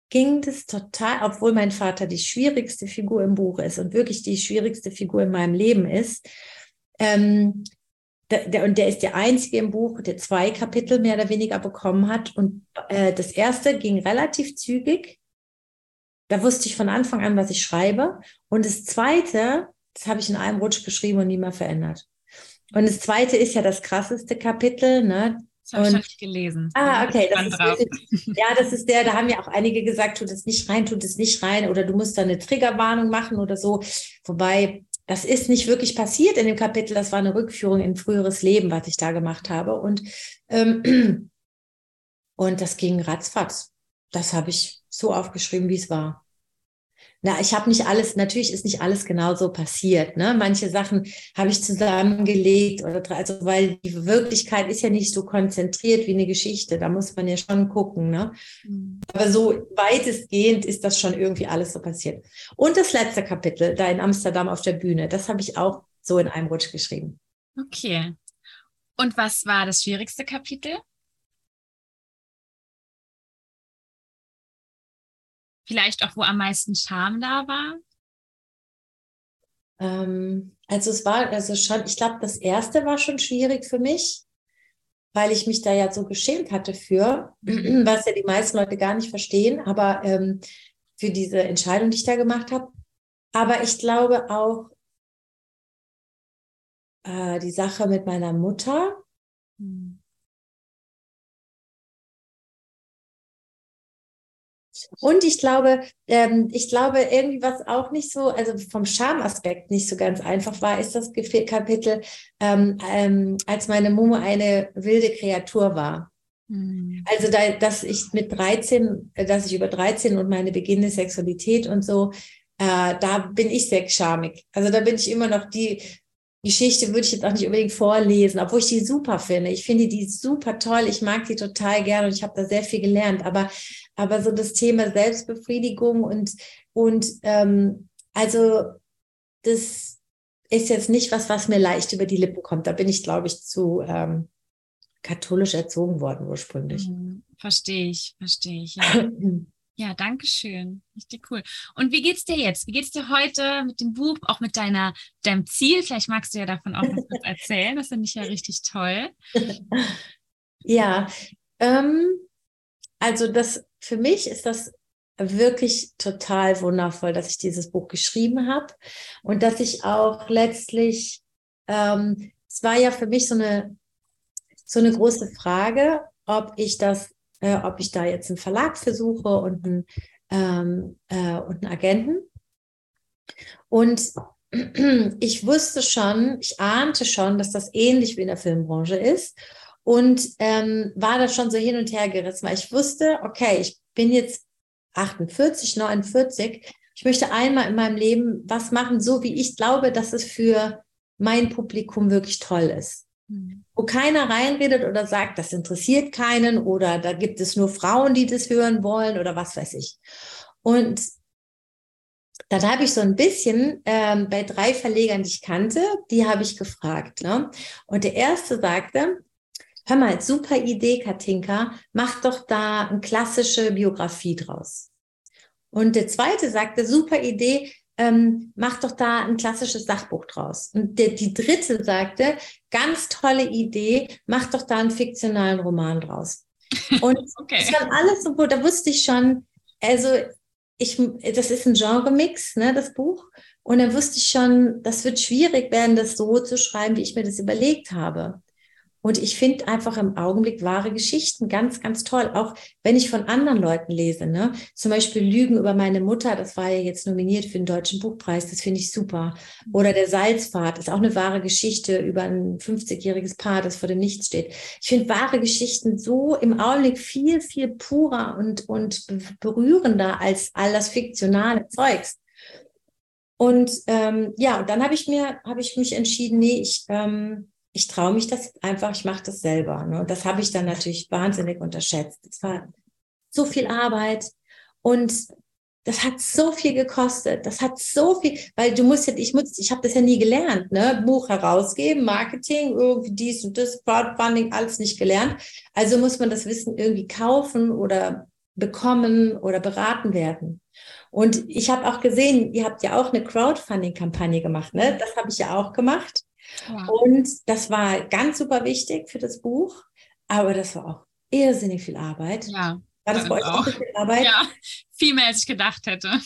Speaker 1: ging das total, obwohl mein Vater die schwierigste Figur im Buch ist und wirklich die schwierigste Figur in meinem Leben ist. Ähm, der, der, und der ist der einzige im Buch, der zwei Kapitel mehr oder weniger bekommen hat. Und äh, das erste ging relativ zügig. Da wusste ich von Anfang an, was ich schreibe. Und das zweite, das habe ich in einem Rutsch geschrieben und nie mehr verändert. Und das zweite ist ja das krasseste Kapitel, ne?
Speaker 2: Das habe ich noch nicht gelesen.
Speaker 1: Ah, okay. Das ist wirklich, ja, das ist der, da haben ja auch einige gesagt, tut es nicht rein, tut es nicht rein oder du musst da eine Triggerwarnung machen oder so. Wobei, das ist nicht wirklich passiert in dem Kapitel. Das war eine Rückführung in früheres Leben, was ich da gemacht habe. Und, ähm, und das ging ratzfatz. Das habe ich so aufgeschrieben, wie es war. Na, ich habe nicht alles, natürlich ist nicht alles genauso passiert. Ne? Manche Sachen habe ich zusammengelegt oder also weil die Wirklichkeit ist ja nicht so konzentriert wie eine Geschichte. Da muss man ja schon gucken. Ne? Mhm. Aber so weitestgehend ist das schon irgendwie alles so passiert. Und das letzte Kapitel, da in Amsterdam auf der Bühne, das habe ich auch so in einem Rutsch geschrieben.
Speaker 2: Okay. Und was war das schwierigste Kapitel? Vielleicht auch, wo am meisten Scham da war?
Speaker 1: Ähm, also es war also schon, ich glaube, das erste war schon schwierig für mich, weil ich mich da ja so geschämt hatte für, was ja die meisten Leute gar nicht verstehen, aber ähm, für diese Entscheidung, die ich da gemacht habe. Aber ich glaube auch äh, die Sache mit meiner Mutter. Mhm. Und ich glaube, ähm, ich glaube, irgendwie was auch nicht so, also vom Schamaspekt nicht so ganz einfach war, ist das Kapitel, ähm, ähm, als meine Mumu eine wilde Kreatur war. Mhm. Also, da, dass ich mit 13, dass ich über 13 und meine beginnende Sexualität und so, äh, da bin ich sehr schamig. Also da bin ich immer noch die, Geschichte würde ich jetzt auch nicht unbedingt vorlesen, obwohl ich die super finde. Ich finde die super toll. Ich mag die total gerne und ich habe da sehr viel gelernt. Aber, aber so das Thema Selbstbefriedigung und, und ähm, also das ist jetzt nicht was, was mir leicht über die Lippen kommt. Da bin ich, glaube ich, zu ähm, katholisch erzogen worden ursprünglich.
Speaker 2: Mhm, verstehe ich, verstehe ich. Ja. Ja, danke schön. Richtig cool. Und wie geht's dir jetzt? Wie geht's dir heute mit dem Buch, auch mit deiner, deinem Ziel? Vielleicht magst du ja davon auch noch was erzählen. Das finde ich ja richtig toll.
Speaker 1: Ja, ähm, also das für mich ist das wirklich total wundervoll, dass ich dieses Buch geschrieben habe und dass ich auch letztlich, ähm, es war ja für mich so eine so eine große Frage, ob ich das äh, ob ich da jetzt einen Verlag versuche und einen, ähm, äh, und einen Agenten. Und ich wusste schon, ich ahnte schon, dass das ähnlich wie in der Filmbranche ist und ähm, war da schon so hin und her gerissen, weil ich wusste, okay, ich bin jetzt 48, 49, ich möchte einmal in meinem Leben was machen, so wie ich glaube, dass es für mein Publikum wirklich toll ist. Mhm. Wo keiner reinredet oder sagt, das interessiert keinen oder da gibt es nur Frauen, die das hören wollen oder was weiß ich. Und dann habe ich so ein bisschen ähm, bei drei Verlegern, die ich kannte, die habe ich gefragt. Ne? Und der erste sagte, hör mal, super Idee, Katinka, mach doch da eine klassische Biografie draus. Und der zweite sagte, super Idee, ähm, mach doch da ein klassisches Sachbuch draus. Und der, die dritte sagte, ganz tolle Idee, mach doch da einen fiktionalen Roman draus. Und okay. das waren alles so, da wusste ich schon, also ich, das ist ein Genre-Mix, ne, das Buch. Und dann wusste ich schon, das wird schwierig werden, das so zu schreiben, wie ich mir das überlegt habe. Und ich finde einfach im Augenblick wahre Geschichten ganz, ganz toll. Auch wenn ich von anderen Leuten lese, ne? Zum Beispiel Lügen über meine Mutter, das war ja jetzt nominiert für den Deutschen Buchpreis, das finde ich super. Oder der Salzpfad ist auch eine wahre Geschichte über ein 50-jähriges Paar, das vor dem Nichts steht. Ich finde wahre Geschichten so im Augenblick viel, viel purer und, und berührender als all das fiktionale Zeugs. Und ähm, ja, und dann habe ich mir, habe ich mich entschieden, nee, ich, ähm, ich traue mich das einfach, ich mache das selber. Ne? Und das habe ich dann natürlich wahnsinnig unterschätzt. Es war so viel Arbeit und das hat so viel gekostet. Das hat so viel, weil du musst ja, ich muss, ich habe das ja nie gelernt, ne? Buch herausgeben, Marketing, irgendwie dies und das, Crowdfunding, alles nicht gelernt. Also muss man das Wissen irgendwie kaufen oder bekommen oder beraten werden. Und ich habe auch gesehen, ihr habt ja auch eine Crowdfunding-Kampagne gemacht, ne? Das habe ich ja auch gemacht. Ja. Und das war ganz super wichtig für das Buch, aber das war auch irrsinnig viel Arbeit.
Speaker 2: Ja.
Speaker 1: War das bei euch auch viel Arbeit?
Speaker 2: Ja, viel mehr als ich gedacht hätte.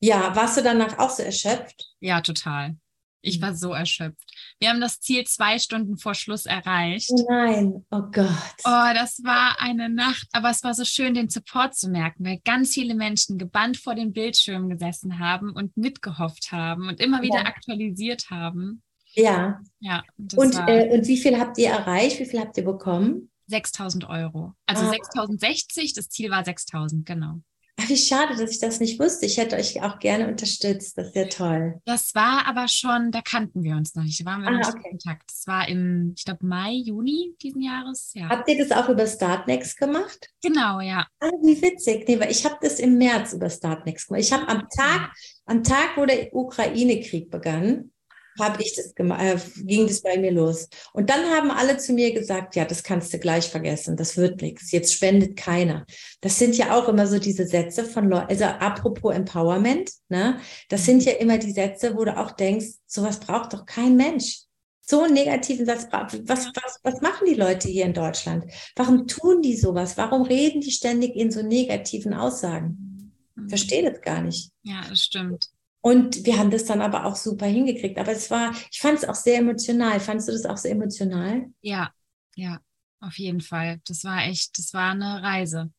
Speaker 1: Ja, warst du danach auch so erschöpft?
Speaker 2: Ja, total. Ich mhm. war so erschöpft. Wir haben das Ziel zwei Stunden vor Schluss erreicht.
Speaker 1: Oh nein, oh Gott.
Speaker 2: Oh, das war eine Nacht, aber es war so schön, den Support zu merken, weil ganz viele Menschen gebannt vor den Bildschirmen gesessen haben und mitgehofft haben und immer wieder ja. aktualisiert haben.
Speaker 1: Ja.
Speaker 2: Ja.
Speaker 1: Und, äh, und wie viel habt ihr erreicht? Wie viel habt ihr bekommen?
Speaker 2: 6000 Euro. Also ah. 6060, das Ziel war 6000, genau.
Speaker 1: Ach, wie schade, dass ich das nicht wusste. Ich hätte euch auch gerne unterstützt. Das wäre toll.
Speaker 2: Das war aber schon, da kannten wir uns noch nicht. Da waren wir ah, noch okay. in Kontakt. Das war im, ich glaube, Mai, Juni diesen Jahres. Ja.
Speaker 1: Habt ihr das auch über Startnext gemacht?
Speaker 2: Genau, ja.
Speaker 1: Ah, wie witzig. Nee, weil ich habe das im März über Startnext gemacht. Ich habe am Tag, am Tag, wo der Ukraine-Krieg begann, habe ich das äh, ging das bei mir los. Und dann haben alle zu mir gesagt, ja, das kannst du gleich vergessen, das wird nichts, jetzt spendet keiner. Das sind ja auch immer so diese Sätze von Leuten, also apropos Empowerment, ne? Das sind ja immer die Sätze, wo du auch denkst, sowas braucht doch kein Mensch. So einen negativen Satz, was, was, was machen die Leute hier in Deutschland? Warum tun die sowas? Warum reden die ständig in so negativen Aussagen? Ich verstehe das gar nicht.
Speaker 2: Ja, das stimmt.
Speaker 1: Und wir haben das dann aber auch super hingekriegt. Aber es war, ich fand es auch sehr emotional. Fandest du das auch so emotional?
Speaker 2: Ja, ja, auf jeden Fall. Das war echt, das war eine Reise.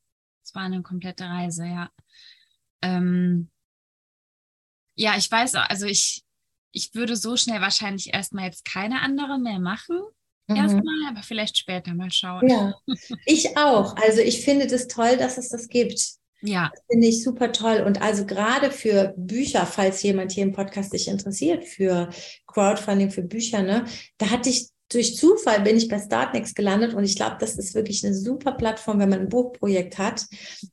Speaker 2: Das war eine komplette Reise, ja. Ähm, ja, ich weiß, also ich, ich würde so schnell wahrscheinlich erstmal jetzt keine andere mehr machen. Mhm. Erstmal, aber vielleicht später mal schauen.
Speaker 1: Ja, ich auch. Also ich finde das toll, dass es das gibt.
Speaker 2: Ja.
Speaker 1: Das finde ich super toll. Und also gerade für Bücher, falls jemand hier im Podcast sich interessiert für Crowdfunding für Bücher, ne, da hatte ich durch Zufall bin ich bei Startnext gelandet und ich glaube, das ist wirklich eine super Plattform, wenn man ein Buchprojekt hat.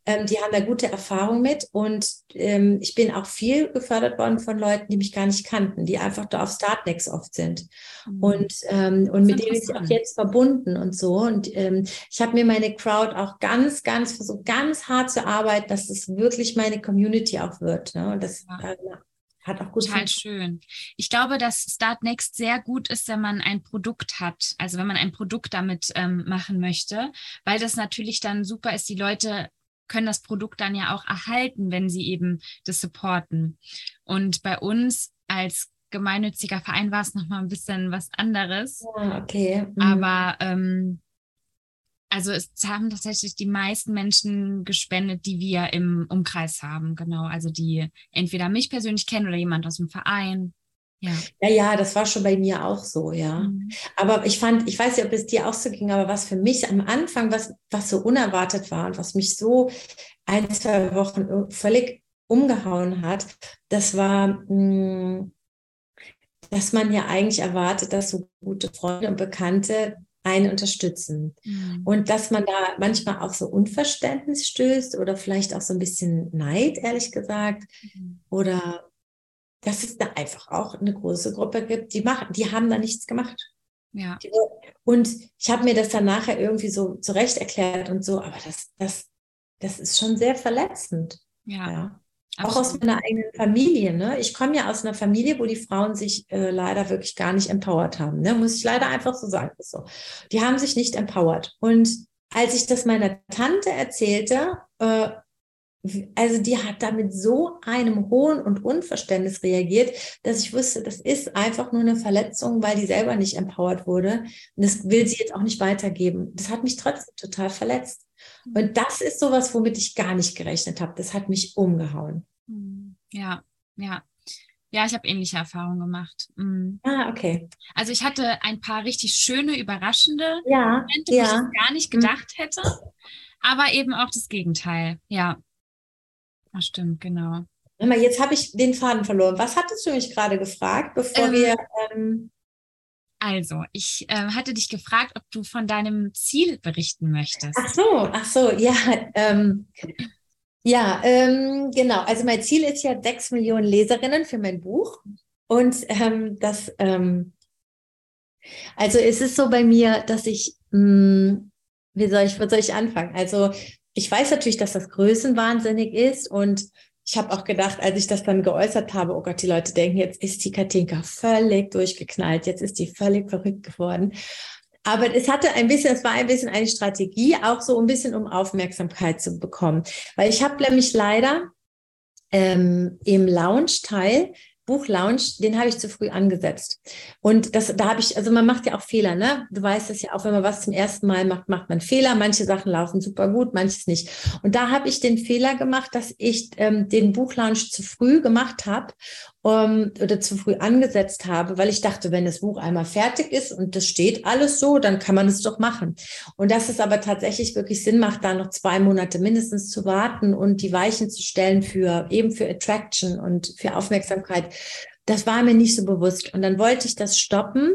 Speaker 1: Ähm, die haben da gute Erfahrung mit und ähm, ich bin auch viel gefördert worden von Leuten, die mich gar nicht kannten, die einfach da auf Startnext oft sind mhm. und, ähm, und mit denen bin ich auch jetzt verbunden und so. Und ähm, ich habe mir meine Crowd auch ganz, ganz versucht, ganz hart zu arbeiten, dass es das wirklich meine Community auch wird. Ne? Und das ja. Hat auch gut
Speaker 2: Total schön. Ich glaube, dass Start Next sehr gut ist, wenn man ein Produkt hat, also wenn man ein Produkt damit ähm, machen möchte, weil das natürlich dann super ist. Die Leute können das Produkt dann ja auch erhalten, wenn sie eben das supporten. Und bei uns als gemeinnütziger Verein war es nochmal ein bisschen was anderes.
Speaker 1: Ja, okay.
Speaker 2: Mhm. Aber ähm, also es haben tatsächlich die meisten Menschen gespendet, die wir im Umkreis haben, genau. Also die entweder mich persönlich kennen oder jemand aus dem Verein.
Speaker 1: Ja. ja, ja, das war schon bei mir auch so, ja. Mhm. Aber ich fand, ich weiß nicht, ob es dir auch so ging, aber was für mich am Anfang, was, was so unerwartet war und was mich so ein, zwei Wochen völlig umgehauen hat, das war, mh, hm, dass man ja eigentlich erwartet, dass so gute Freunde und Bekannte einen unterstützen. Mhm. Und dass man da manchmal auch so Unverständnis stößt oder vielleicht auch so ein bisschen Neid, ehrlich gesagt. Mhm. Oder dass es da einfach auch eine große Gruppe gibt, die machen, die haben da nichts gemacht.
Speaker 2: Ja.
Speaker 1: Und ich habe mir das dann nachher irgendwie so zurecht erklärt und so, aber das, das, das ist schon sehr verletzend.
Speaker 2: Ja. ja.
Speaker 1: Auch aus meiner eigenen Familie. Ne? Ich komme ja aus einer Familie, wo die Frauen sich äh, leider wirklich gar nicht empowert haben. Ne? Muss ich leider einfach so sagen. So. Die haben sich nicht empowert. Und als ich das meiner Tante erzählte, äh, also die hat da mit so einem hohen und Unverständnis reagiert, dass ich wusste, das ist einfach nur eine Verletzung, weil die selber nicht empowert wurde. Und das will sie jetzt auch nicht weitergeben. Das hat mich trotzdem total verletzt. Und das ist sowas, womit ich gar nicht gerechnet habe. Das hat mich umgehauen.
Speaker 2: Hm, ja, ja. Ja, ich habe ähnliche Erfahrungen gemacht.
Speaker 1: Mhm. Ah, okay.
Speaker 2: Also ich hatte ein paar richtig schöne, überraschende
Speaker 1: ja,
Speaker 2: Momente, ja. wo ich gar nicht hm. gedacht mhm. hätte. Aber eben auch das Gegenteil. Ja. Das stimmt, genau.
Speaker 1: Jetzt habe ich den Faden verloren. Was hattest du mich gerade gefragt, bevor ähm, wir. Ähm
Speaker 2: Also, ich äh, hatte dich gefragt, ob du von deinem Ziel berichten möchtest.
Speaker 1: Ach so, ach so, ja. Ähm, ja, ähm, genau. Also mein Ziel ist ja sechs Millionen Leserinnen für mein Buch. Und ähm, das, ähm, also es ist so bei mir, dass ich, mh, hm, wie soll ich, wo soll ich anfangen? Also ich weiß natürlich, dass das größenwahnsinnig ist und ich habe auch gedacht, als ich das dann geäußert habe, oh Gott, die Leute denken, jetzt ist die Katinka völlig durchgeknallt, jetzt ist die völlig verrückt geworden. Aber es hatte ein bisschen, es war ein bisschen eine Strategie, auch so ein bisschen, um Aufmerksamkeit zu bekommen. Weil ich habe nämlich leider ähm, im Lounge-Teil Buchlounge, den habe ich zu früh angesetzt. Und das, da habe ich, also man macht ja auch Fehler, ne? Du weißt es ja auch, wenn man was zum ersten Mal macht, macht man Fehler. Manche Sachen laufen super gut, manches nicht. Und da habe ich den Fehler gemacht, dass ich ähm, den Buchlounge zu früh gemacht habe um, oder zu früh angesetzt habe, weil ich dachte, wenn das Buch einmal fertig ist und das steht alles so, dann kann man es doch machen. Und dass es aber tatsächlich wirklich Sinn macht, da noch zwei Monate mindestens zu warten und die Weichen zu stellen für eben für Attraction und für Aufmerksamkeit, das war mir nicht so bewusst. Und dann wollte ich das stoppen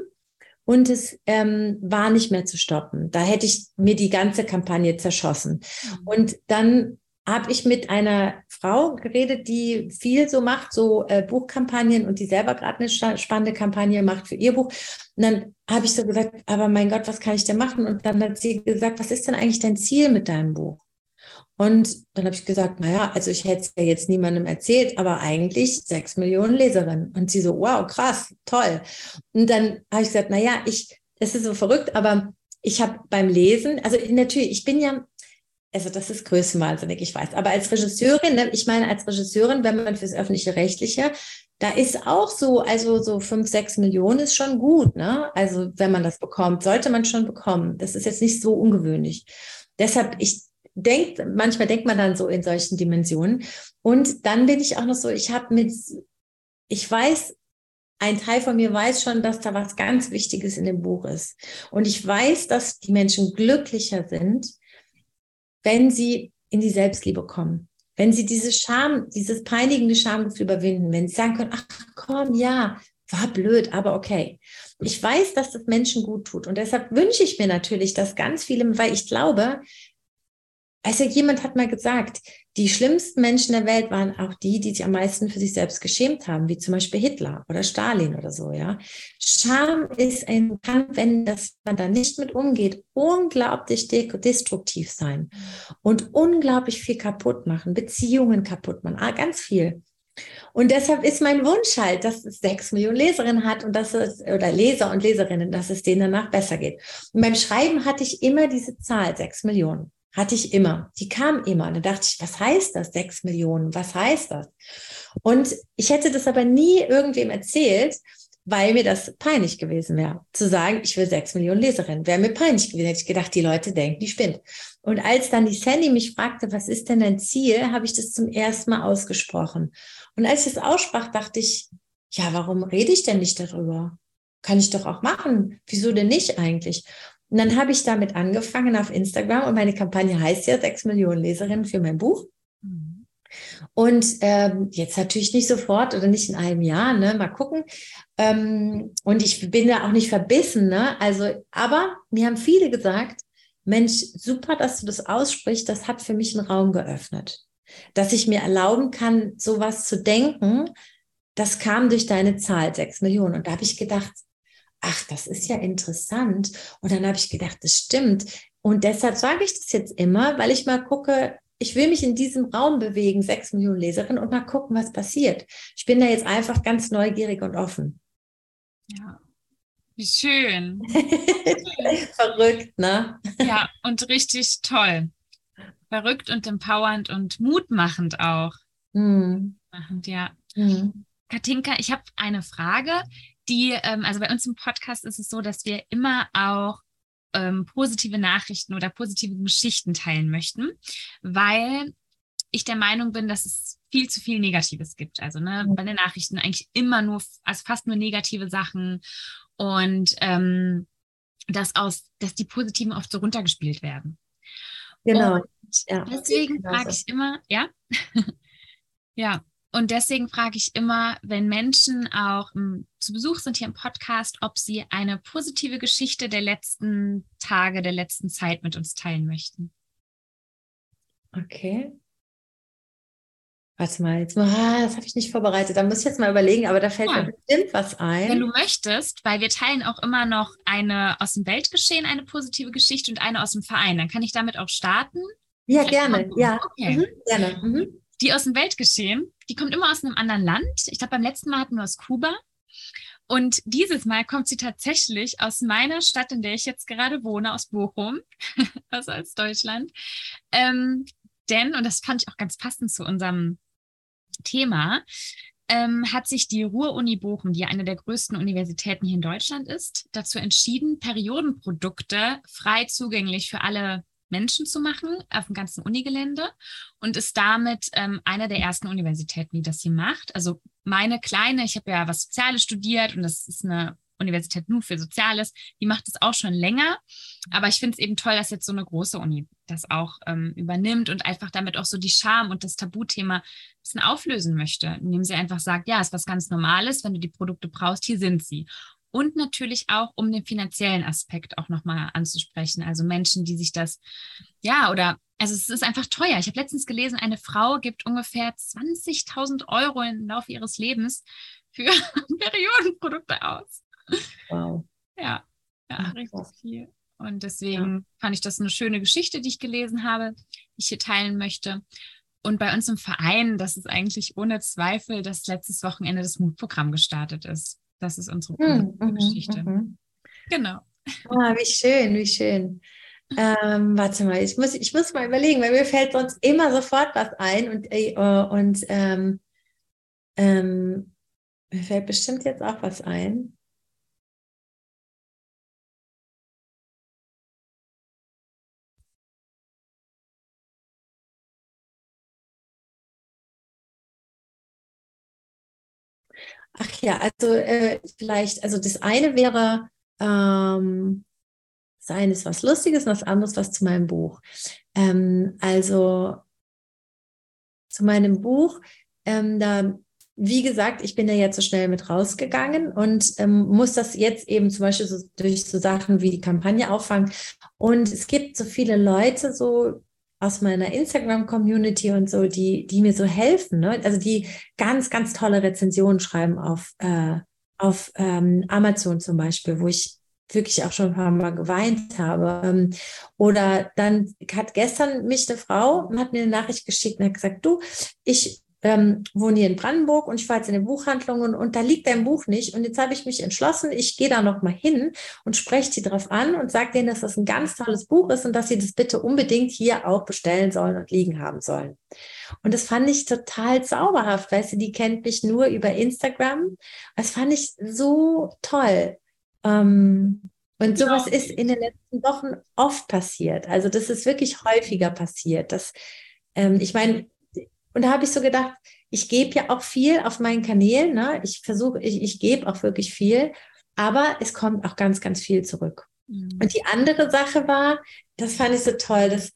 Speaker 1: und es ähm, war nicht mehr zu stoppen. Da hätte ich mir die ganze Kampagne zerschossen. Mhm. Und dann habe ich mit einer Frau geredet, die viel so macht, so äh, Buchkampagnen und die selber gerade eine spannende Kampagne macht für ihr Buch. Und dann habe ich so gesagt, aber mein Gott, was kann ich denn machen? Und dann hat sie gesagt, was ist denn eigentlich dein Ziel mit deinem Buch? Und dann habe ich gesagt, naja, also ich hätte es ja jetzt niemandem erzählt, aber eigentlich sechs Millionen Leserinnen. Und sie so, wow, krass, toll. Und dann habe ich gesagt, naja, ich, das ist so verrückt, aber ich habe beim Lesen, also natürlich, ich bin ja also das ist größenwahnsinnig, ich weiß. Aber als Regisseurin, ne, ich meine als Regisseurin, wenn man fürs öffentliche Rechtliche, da ist auch so, also so fünf, sechs Millionen ist schon gut, ne? Also wenn man das bekommt, sollte man schon bekommen. Das ist jetzt nicht so ungewöhnlich. Deshalb, ich denke, manchmal denkt man dann so in solchen Dimensionen. Und dann bin ich auch noch so, ich habe mit, ich weiß, ein Teil von mir weiß schon, dass da was ganz Wichtiges in dem Buch ist. Und ich weiß, dass die Menschen glücklicher sind, wenn sie in die Selbstliebe kommen. Wenn sie diese Scham, dieses peinigende Schamgefühl überwinden, wenn sie sagen können, ach komm, ja, war blöd, aber okay. Ich weiß, dass das Menschen gut tut. Und deshalb wünsche ich mir natürlich, dass ganz viele, weil ich glaube, also jemand hat mal gesagt, die schlimmsten Menschen der Welt waren auch die, die sich am meisten für sich selbst geschämt haben, wie zum Beispiel Hitler oder Stalin oder so, ja. Scham ist ein, kann, wenn das, man da nicht mit umgeht, unglaublich destruktiv sein und unglaublich viel kaputt machen, Beziehungen kaputt machen, ah, ganz viel. Und deshalb ist mein Wunsch halt, dass es sechs Millionen Leserinnen hat und dass es, oder Leser und Leserinnen, dass es denen danach besser geht. Und beim Schreiben hatte ich immer diese Zahl, sechs Millionen. Hatte ich immer. Die kam immer. Und da dachte ich, was heißt das? Sechs Millionen. Was heißt das? Und ich hätte das aber nie irgendwem erzählt, weil mir das peinlich gewesen wäre. Zu sagen, ich will sechs Millionen Leserinnen, wäre mir peinlich gewesen. Hätte ich gedacht, die Leute denken, die spinnt. Und als dann die Sandy mich fragte, was ist denn dein Ziel, habe ich das zum ersten Mal ausgesprochen. Und als ich das aussprach, dachte ich, ja, warum rede ich denn nicht darüber? Kann ich doch auch machen. Wieso denn nicht eigentlich? Und dann habe ich damit angefangen auf Instagram und meine Kampagne heißt ja sechs Millionen Leserinnen für mein Buch. Und ähm, jetzt natürlich nicht sofort oder nicht in einem Jahr, ne? Mal gucken. Ähm, und ich bin da auch nicht verbissen, ne? Also, aber mir haben viele gesagt, Mensch, super, dass du das aussprichst. Das hat für mich einen Raum geöffnet, dass ich mir erlauben kann, sowas zu denken. Das kam durch deine Zahl sechs Millionen. Und da habe ich gedacht, ach, das ist ja interessant. Und dann habe ich gedacht, das stimmt. Und deshalb sage ich das jetzt immer, weil ich mal gucke, ich will mich in diesem Raum bewegen, sechs Millionen Leserinnen, und mal gucken, was passiert. Ich bin da jetzt einfach ganz neugierig und offen.
Speaker 2: Ja, wie schön.
Speaker 1: Verrückt, ne?
Speaker 2: Ja, und richtig toll. Verrückt und empowernd und mutmachend auch. Hm. Machend, ja. Hm. Katinka, ich habe eine Frage die, ähm, also bei uns im Podcast ist es so, dass wir immer auch ähm, positive Nachrichten oder positive Geschichten teilen möchten, weil ich der Meinung bin, dass es viel zu viel Negatives gibt. Also ne, bei den Nachrichten eigentlich immer nur, also fast nur negative Sachen und ähm, dass aus, dass die positiven oft so runtergespielt werden. Genau. Und ja. Deswegen frage ich immer, ja, ja, Und deswegen frage ich immer, wenn Menschen auch m, hm, zu Besuch sind hier im Podcast, ob sie eine positive Geschichte der letzten Tage, der letzten Zeit mit uns teilen möchten.
Speaker 1: Okay. Warte mal, jetzt, ah, das habe ich nicht vorbereitet. Da muss ich jetzt mal überlegen, aber da fällt ja. mir bestimmt was ein.
Speaker 2: Wenn du möchtest, weil wir teilen auch immer noch eine aus dem Weltgeschehen, eine positive Geschichte und eine aus dem Verein. Dann kann ich damit auch starten.
Speaker 1: Ja, gerne. Ja, okay. mhm, gerne. Mhm.
Speaker 2: Die aus dem Weltgeschehen, die kommt immer aus einem anderen Land. Ich glaube, beim letzten Mal hatten wir aus Kuba. Und dieses Mal kommt sie tatsächlich aus meiner Stadt, in der ich jetzt gerade wohne, aus Bochum, also als Deutschland. Ähm, denn, und das fand ich auch ganz passend zu unserem Thema, ähm, hat sich die Ruhr-Uni Bochum, die eine der größten Universitäten hier in Deutschland ist, dazu entschieden, Periodenprodukte frei zugänglich für alle Menschen zu machen auf dem ganzen Unigelände und ist damit ähm, eine der ersten Universitäten, die das hier macht. Also meine kleine, ich habe ja was Soziales studiert und das ist eine Universität nur für Soziales, die macht es auch schon länger. Aber ich finde es eben toll, dass jetzt so eine große Uni das auch ähm, übernimmt und einfach damit auch so die Scham und das Tabuthema ein bisschen auflösen möchte, indem sie einfach sagt, ja, ist was ganz Normales, wenn du die Produkte brauchst, hier sind sie und natürlich auch, um den finanziellen Aspekt auch nochmal anzusprechen. Also Menschen, die sich das, ja, oder, also es ist einfach teuer. Ich habe letztens gelesen, eine Frau gibt ungefähr 20.000 Euro im Laufe ihres Lebens für Periodenprodukte aus. Wow. Ja, ja, richtig viel. Und deswegen ja. fand ich das eine schöne Geschichte, die ich gelesen habe, die ich hier teilen möchte. Und bei uns im Verein, das ist eigentlich ohne Zweifel, dass letztes Wochenende das Mutprogramm gestartet ist. Das ist unsere hm, mhm, Geschichte. Mhm. Genau.
Speaker 1: Ah, wie schön, wie schön. Ähm, warte mal, ich muss, ich muss mal überlegen, weil mir fällt sonst immer sofort was ein und, äh, und ähm, ähm, mir fällt bestimmt jetzt auch was ein. Ach ja, also äh, vielleicht, also das eine wäre, ähm, das eine ist was Lustiges und das andere ist was zu meinem Buch. Ähm, also zu meinem Buch, ähm, da, wie gesagt, ich bin da jetzt so schnell mit rausgegangen und ähm, muss das jetzt eben zum Beispiel so durch so Sachen wie die Kampagne auffangen. Und es gibt so viele Leute, so aus meiner Instagram-Community und so, die, die mir so helfen, ne? also die ganz, ganz tolle Rezensionen schreiben auf, äh, auf ähm, Amazon zum Beispiel, wo ich wirklich auch schon ein paar Mal geweint habe. Ähm, oder dann hat gestern mich eine Frau, hat mir eine Nachricht geschickt und hat gesagt, du, ich ähm, wohne hier in Brandenburg und ich war jetzt in den Buchhandlungen und da liegt dein Buch nicht. Und jetzt habe ich mich entschlossen, ich gehe da noch mal hin und spreche die drauf an und sage denen, dass das ein ganz tolles Buch ist und dass sie das bitte unbedingt hier auch bestellen sollen und liegen haben sollen. Und das fand ich total zauberhaft, weißt du, die kennt mich nur über Instagram. Das fand ich so toll. Ähm, und sowas ja. ist in den letzten Wochen oft passiert. Also das ist wirklich häufiger passiert. Das, ähm, ich meine, und da habe ich so gedacht, ich gebe ja auch viel auf meinen Kanälen. Ne? Ich versuche, ich, ich gebe auch wirklich viel, aber es kommt auch ganz, ganz viel zurück. Mhm. Und die andere Sache war, das fand ich so toll, das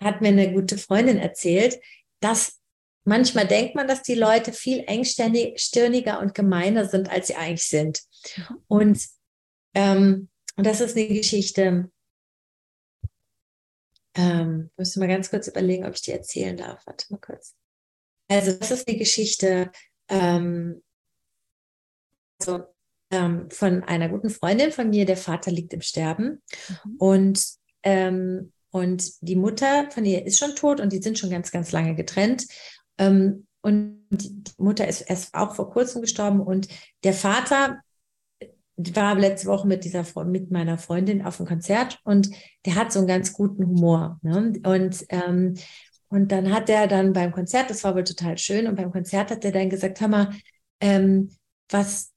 Speaker 1: hat mir eine gute Freundin erzählt, dass manchmal denkt man, dass die Leute viel engstirniger und gemeiner sind, als sie eigentlich sind. Mhm. Und, ähm, und das ist eine Geschichte, ähm, ich müsste mal ganz kurz überlegen, ob ich die erzählen darf. Warte mal kurz. Also das ist die Geschichte ähm, also, ähm, von einer guten Freundin von mir. Der Vater liegt im Sterben mhm. und ähm, und die Mutter von ihr ist schon tot und die sind schon ganz, ganz lange getrennt. Ähm, und die Mutter ist erst auch vor kurzem gestorben und der Vater war letzte Woche mit dieser mit meiner Freundin auf einem Konzert und der hat so einen ganz guten Humor. Ne? Und ähm, und dann hat er dann beim Konzert, das war wohl total schön, und beim Konzert hat er dann gesagt, hör mal, ähm, was,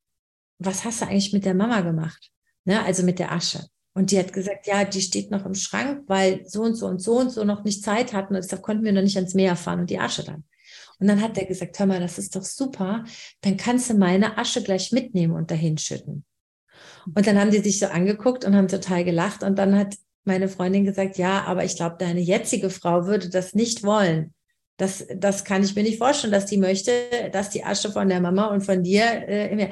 Speaker 1: was hast du eigentlich mit der Mama gemacht? Ne? Also mit der Asche. Und die hat gesagt, ja, die steht noch im Schrank, weil so und so und so und so noch nicht Zeit hatten. Und deshalb konnten wir noch nicht ans Meer fahren und die Asche dann. Und dann hat er gesagt, hör mal, das ist doch super. Dann kannst du meine Asche gleich mitnehmen und dahin schütten. Und dann haben die sich so angeguckt und haben total gelacht. Und dann hat meine Freundin gesagt, ja, aber ich glaube, deine jetzige Frau würde das nicht wollen. Das, das kann ich mir nicht vorstellen, dass die möchte, dass die Asche von der Mama und von dir äh.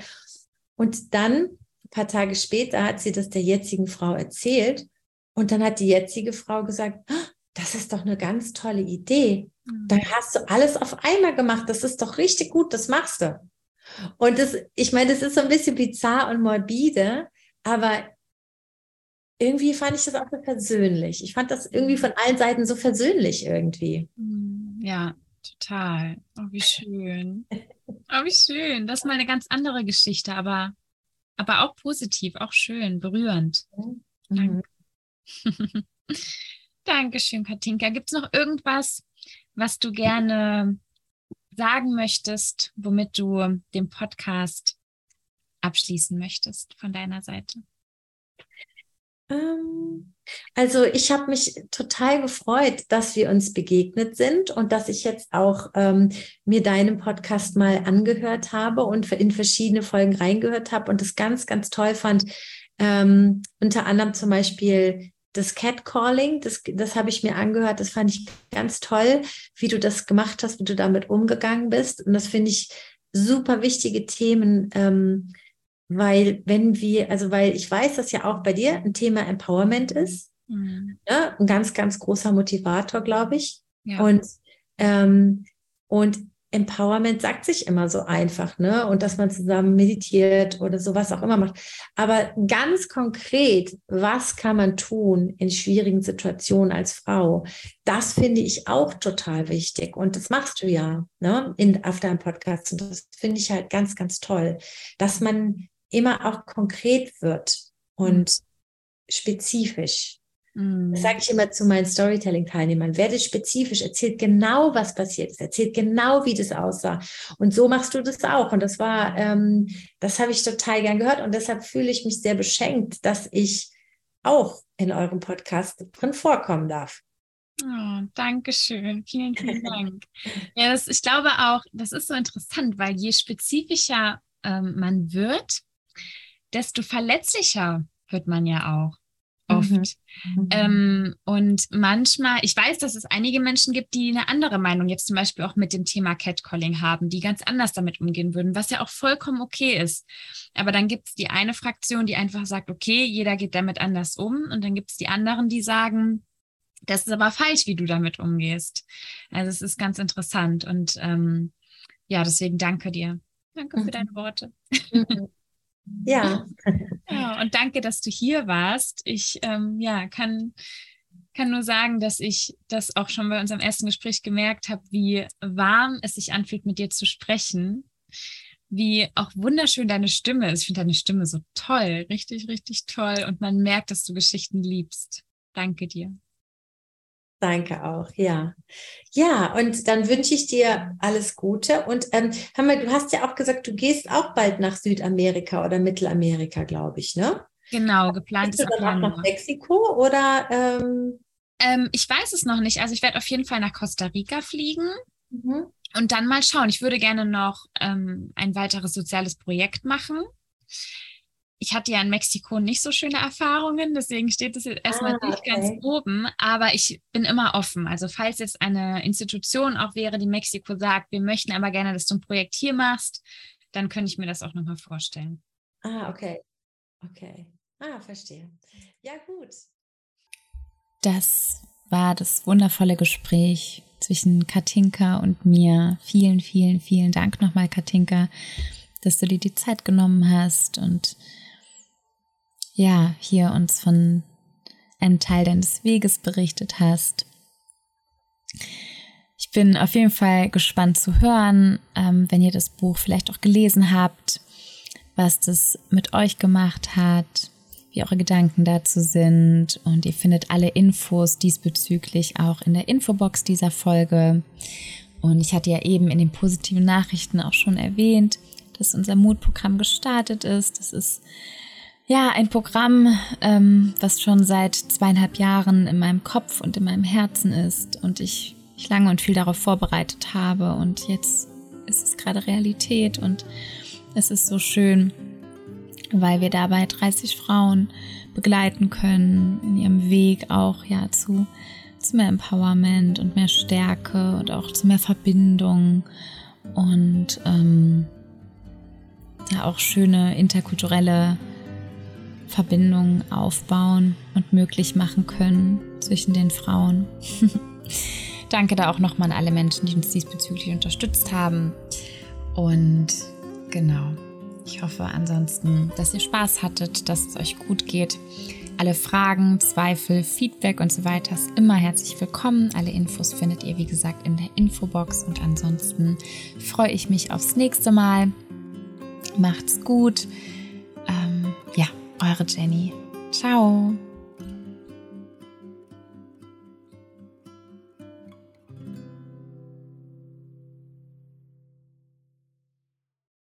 Speaker 1: Und dann, ein paar Tage später, hat sie das der jetzigen Frau erzählt. Und dann hat die jetzige Frau gesagt, ah, das ist doch eine ganz tolle Idee. Mhm. Dann hast du alles auf einmal gemacht. Das ist doch richtig gut, das machst du. Und das, ich meine, das ist so ein bisschen bizarr und morbide, aber irgendwie fand ich das auch so persönlich. Ich fand das irgendwie von allen Seiten so versöhnlich irgendwie.
Speaker 2: Hm, ja, total. Oh, wie schön. Oh, wie schön. Das ist mal eine ganz andere Geschichte, aber, aber auch positiv, auch schön, berührend. Mhm. Danke. Dankeschön, Katinka. Gibt es noch irgendwas, was du gerne sagen möchtest, womit du den Podcast abschließen möchtest von deiner Seite?
Speaker 1: Ähm, also ich habe mich total gefreut, dass wir uns begegnet sind und dass ich jetzt auch ähm, mir deinen Podcast mal angehört habe und in verschiedene Folgen reingehört habe und es ganz, ganz toll fand. Ähm, unter anderem zum Beispiel das Catcalling, das, das habe ich mir angehört, das fand ich ganz toll, wie du das gemacht hast, wie du damit umgegangen bist. Und das finde ich super wichtige Themen. Ähm, weil wenn wir, also weil ich weiß, dass ja auch bei dir ein Thema Empowerment ist, mhm. ne? ein ganz, ganz großer Motivator, glaube ich. Ja. Und, ähm, und Empowerment sagt sich immer so einfach, ne? Und dass man zusammen meditiert oder sowas auch immer macht. Aber ganz konkret, was kann man tun in schwierigen Situationen als Frau? Das finde ich auch total wichtig. Und das machst du ja, ne? In, auf deinem Podcast. Und das finde ich halt ganz, ganz toll, dass man immer auch konkret wird und spezifisch. Mhm. Das sage ich immer zu meinen Storytelling-Teilnehmern. Werde spezifisch, erzählt genau, was passiert ist, erzählt genau, wie das aussah. Und so machst du das auch. Und das war, ähm, das habe ich total gern gehört. Und deshalb fühle ich mich sehr beschenkt, dass ich auch in eurem Podcast drin vorkommen darf.
Speaker 2: Oh, Dankeschön. Vielen, vielen Dank. ja, das, ich glaube auch, das ist so interessant, weil je spezifischer ähm, man wird, desto verletzlicher wird man ja auch oft. Mhm. mhm. Ähm, und manchmal, ich weiß, dass es einige Menschen gibt, die eine andere Meinung jetzt zum Beispiel auch mit dem Thema Catcalling haben, die ganz anders damit umgehen würden, was ja auch vollkommen okay ist. Aber dann gibt es die eine Fraktion, die einfach sagt, okay, jeder geht damit anders um. Und dann gibt es die anderen, die sagen, das ist aber falsch, wie du damit umgehst. Also es ist ganz interessant. Und ähm, ja, deswegen danke dir. Danke für mhm. deine Worte.
Speaker 1: Ja.
Speaker 2: ja. Und danke, dass du hier warst. Ich ähm, ja, kann, kann nur sagen, dass ich das auch schon bei unserem ersten Gespräch gemerkt habe, wie warm es sich anfühlt, mit dir zu sprechen. Wie auch wunderschön deine Stimme ist. Ich finde deine Stimme so toll, richtig, richtig toll. Und man merkt, dass du Geschichten liebst. Danke dir.
Speaker 1: Danke auch, ja. Ja, und dann wünsche ich dir alles Gute. Und ähm, wir, du hast ja auch gesagt, du gehst auch bald nach Südamerika oder Mittelamerika, glaube ich, ne?
Speaker 2: Genau, geplant ist
Speaker 1: auch nach Mexiko oder?
Speaker 2: Ähm? Ähm, ich weiß es noch nicht. Also ich werde auf jeden Fall nach Costa Rica fliegen. Mhm. Und dann mal schauen. Ich würde gerne noch ähm, ein weiteres soziales Projekt machen ich hatte ja in Mexiko nicht so schöne Erfahrungen, deswegen steht das jetzt erstmal ah, nicht okay. ganz oben, aber ich bin immer offen. Also falls jetzt eine Institution auch wäre, die Mexiko sagt, wir möchten aber gerne, dass du ein Projekt hier machst, dann könnte ich mir das auch nochmal vorstellen.
Speaker 1: Ah, okay. Okay. Ah, verstehe. Ja, gut.
Speaker 2: Das war das wundervolle Gespräch zwischen Katinka und mir. Vielen, vielen, vielen Dank nochmal, Katinka, dass du dir die Zeit genommen hast und ja, hier uns von einem Teil deines Weges berichtet hast. Ich bin auf jeden Fall gespannt zu hören, ähm, wenn ihr das Buch vielleicht auch gelesen habt, was das mit euch gemacht hat, wie eure Gedanken dazu sind. Und ihr findet alle Infos diesbezüglich auch in der Infobox dieser Folge. Und ich hatte ja eben in den positiven Nachrichten auch schon erwähnt, dass unser Mutprogramm gestartet ist. Das ist ja, ein Programm, ähm, was schon seit zweieinhalb Jahren in meinem Kopf und in meinem Herzen ist und ich, ich lange und viel darauf vorbereitet habe. Und jetzt ist es gerade Realität und es ist so schön, weil wir dabei 30 Frauen begleiten können in ihrem Weg auch ja zu zu mehr Empowerment und mehr Stärke und auch zu mehr Verbindung und ähm, ja auch schöne interkulturelle Verbindungen aufbauen und möglich machen können zwischen den Frauen. Danke da auch nochmal an alle Menschen, die uns diesbezüglich unterstützt haben. Und genau, ich hoffe ansonsten, dass ihr Spaß hattet, dass es euch gut geht. Alle Fragen, Zweifel, Feedback und so weiter ist immer herzlich willkommen. Alle Infos findet ihr, wie gesagt, in der Infobox. Und ansonsten freue ich mich aufs nächste Mal. Macht's gut. Ähm, ja, eure Jenny. Ciao.